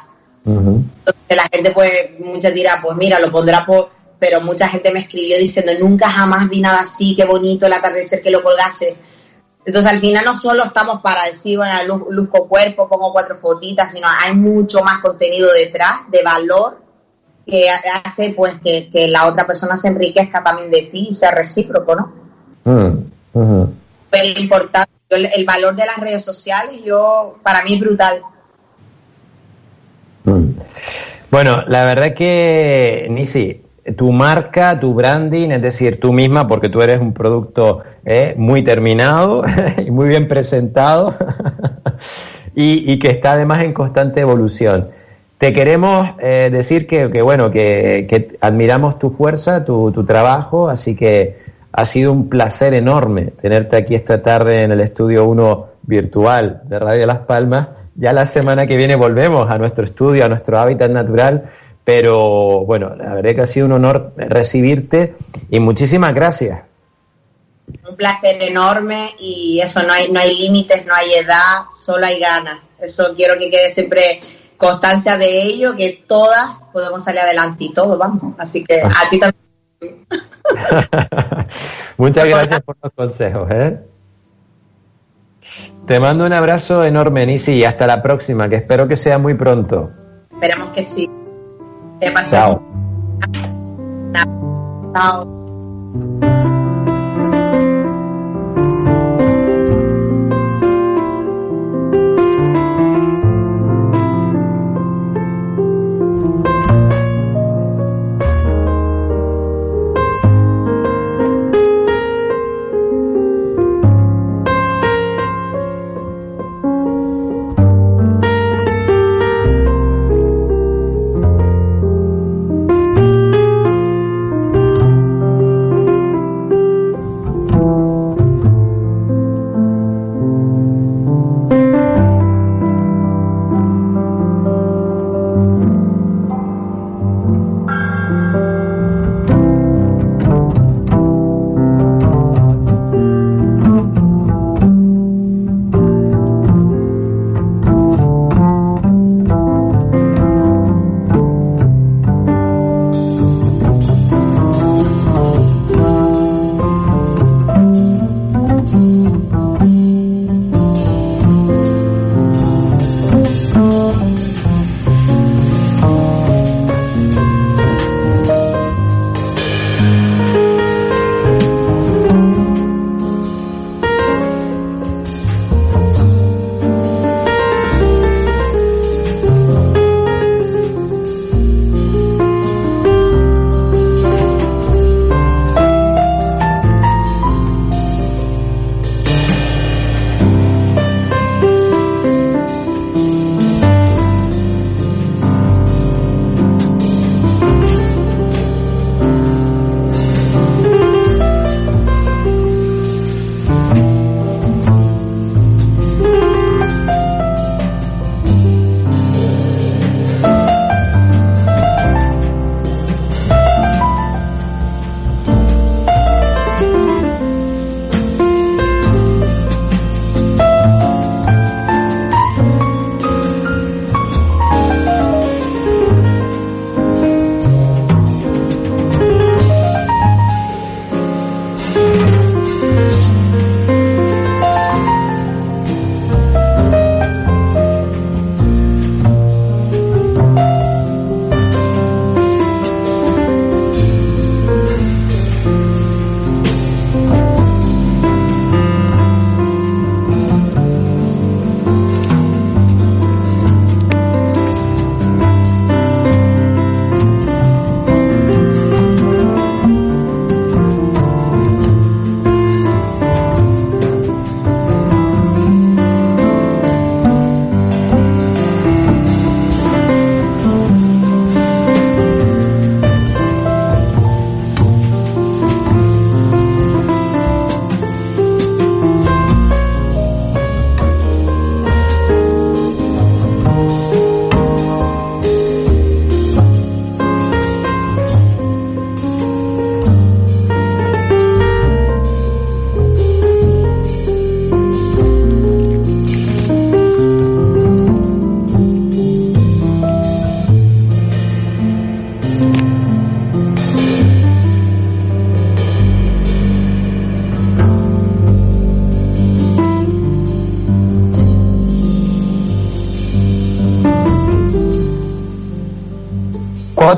Uh -huh. Entonces la gente pues, muchas dirá, pues mira, lo pondrá por, pero mucha gente me escribió diciendo, nunca jamás vi nada así, qué bonito el atardecer que lo colgase. Entonces al final no solo estamos para decir, bueno, luz, luzco cuerpo, pongo cuatro fotitas, sino hay mucho más contenido detrás, de valor, que hace pues que, que la otra persona se enriquezca también de ti y sea recíproco, ¿no? Uh -huh. Pero importante el, valor de las redes sociales, yo para mí brutal. Mm. Bueno, la verdad que, Nisi, tu marca, tu branding, es decir, tú misma, porque tú eres un producto ¿eh? muy terminado y muy bien presentado y, y, que está además en constante evolución. Te queremos eh, decir que, que, bueno, que, que, admiramos tu fuerza, tu, tu trabajo, así que ha sido un placer enorme tenerte aquí esta tarde en el estudio 1 virtual de Radio Las Palmas. Ya la semana que viene volvemos a nuestro estudio, a nuestro hábitat natural, pero bueno, la verdad que ha sido un honor recibirte y muchísimas gracias. Un placer enorme y eso, no hay, no hay límites, no hay edad, solo hay ganas. Eso quiero que quede siempre constancia de ello, que todas podemos salir adelante y todo, vamos. Así que a ti también. Muchas gracias por los consejos. ¿eh? Te mando un abrazo enorme, Nisi, y hasta la próxima, que espero que sea muy pronto. Esperamos que sí. Chao. Chao.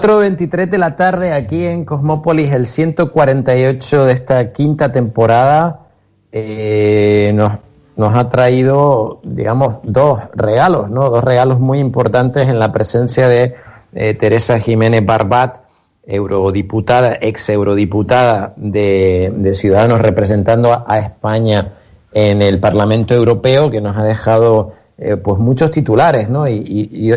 Veintitrés de la tarde aquí en Cosmópolis, el 148 de esta quinta temporada, eh, nos, nos ha traído, digamos, dos regalos, ¿no? Dos regalos muy importantes en la presencia de eh, Teresa Jiménez Barbat, eurodiputada, ex eurodiputada de, de Ciudadanos representando a España en el Parlamento Europeo, que nos ha dejado eh, pues muchos titulares, ¿no? Y,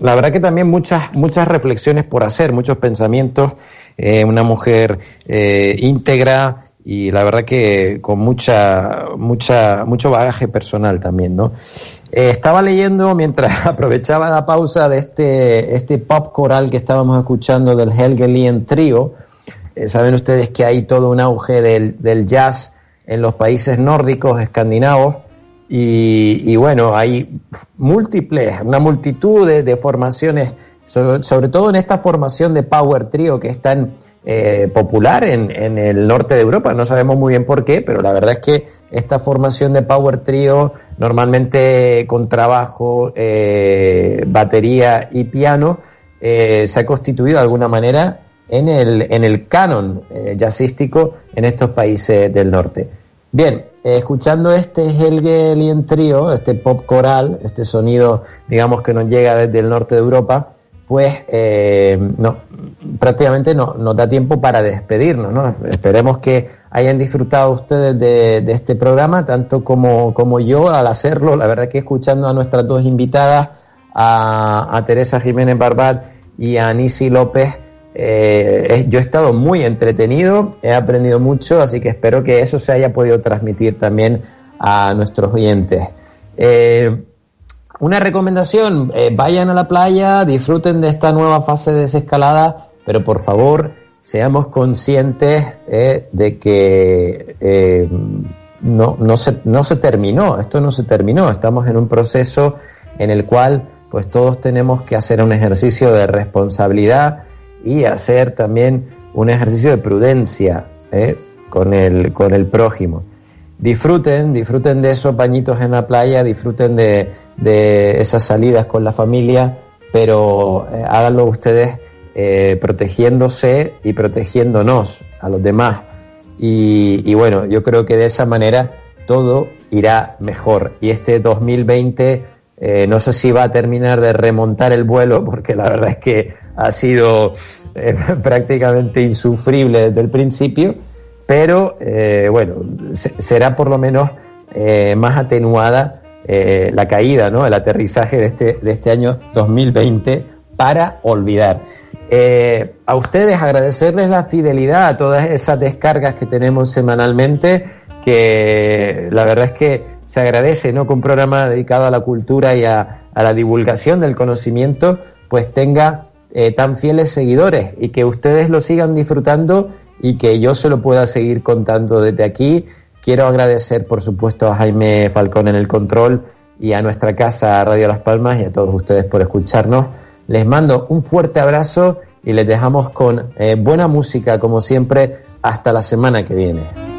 la verdad que también muchas, muchas reflexiones por hacer, muchos pensamientos, eh, una mujer eh, íntegra y la verdad que con mucha, mucha, mucho bagaje personal también, ¿no? Estaba leyendo mientras aprovechaba la pausa de este, este pop coral que estábamos escuchando del Helgelien Trio. Eh, saben ustedes que hay todo un auge del, del jazz en los países nórdicos, escandinavos, y, bueno, hay múltiples, una multitud de, formaciones, sobre, sobre, todo en esta formación de Power Trio que es tan eh, popular en, en, el norte de Europa. No sabemos muy bien por qué, pero la verdad es que esta formación de Power Trio, normalmente con trabajo, eh, batería y piano, eh, se ha constituido de alguna manera en el, en el canon eh, jazzístico en estos países del norte. Bien, eh, escuchando este Helgelien Trio, este pop coral, este sonido, digamos, que nos llega desde el norte de Europa, pues eh, no, prácticamente no, nos da tiempo para despedirnos, ¿no? Esperemos que hayan disfrutado ustedes de, de, este programa, tanto como, como yo al hacerlo. La verdad que escuchando a nuestras dos invitadas, a, a Teresa Jiménez Barbat y a Nisi López, eh, yo he estado muy entretenido, he aprendido mucho, así que espero que eso se haya podido transmitir también a nuestros oyentes. Eh, una recomendación, eh, vayan a la playa, disfruten de esta nueva fase de desescalada, pero por favor seamos conscientes de que no, no, se, no se terminó, esto no se terminó, estamos en un proceso en el cual pues todos tenemos que hacer un ejercicio de responsabilidad, y hacer también un ejercicio de prudencia ¿eh? con, el, con el prójimo. Disfruten, disfruten de esos bañitos en la playa, disfruten de, de esas salidas con la familia, pero eh, háganlo ustedes eh, protegiéndose y protegiéndonos a los demás. Y, y bueno, yo creo que de esa manera todo irá mejor. Y este 2020 eh, no sé si va a terminar de remontar el vuelo, porque la verdad es que ha sido eh, prácticamente insufrible desde el principio, pero eh, bueno, se, será por lo menos eh, más atenuada la caída, ¿no? El aterrizaje de este, de este año 2020 para olvidar. A ustedes agradecerles la fidelidad a todas esas descargas que tenemos semanalmente, que la verdad es que se agradece, ¿no? Que un programa dedicado a la cultura y a la divulgación del conocimiento, pues tenga eh, tan fieles seguidores y que ustedes lo sigan disfrutando y que yo se lo pueda seguir contando desde aquí. Quiero agradecer, por supuesto, a Jaime Falcón en el control y a nuestra casa Radio Las Palmas y a todos ustedes por escucharnos. Les mando un fuerte abrazo y les dejamos con eh, buena música, como siempre, hasta la semana que viene.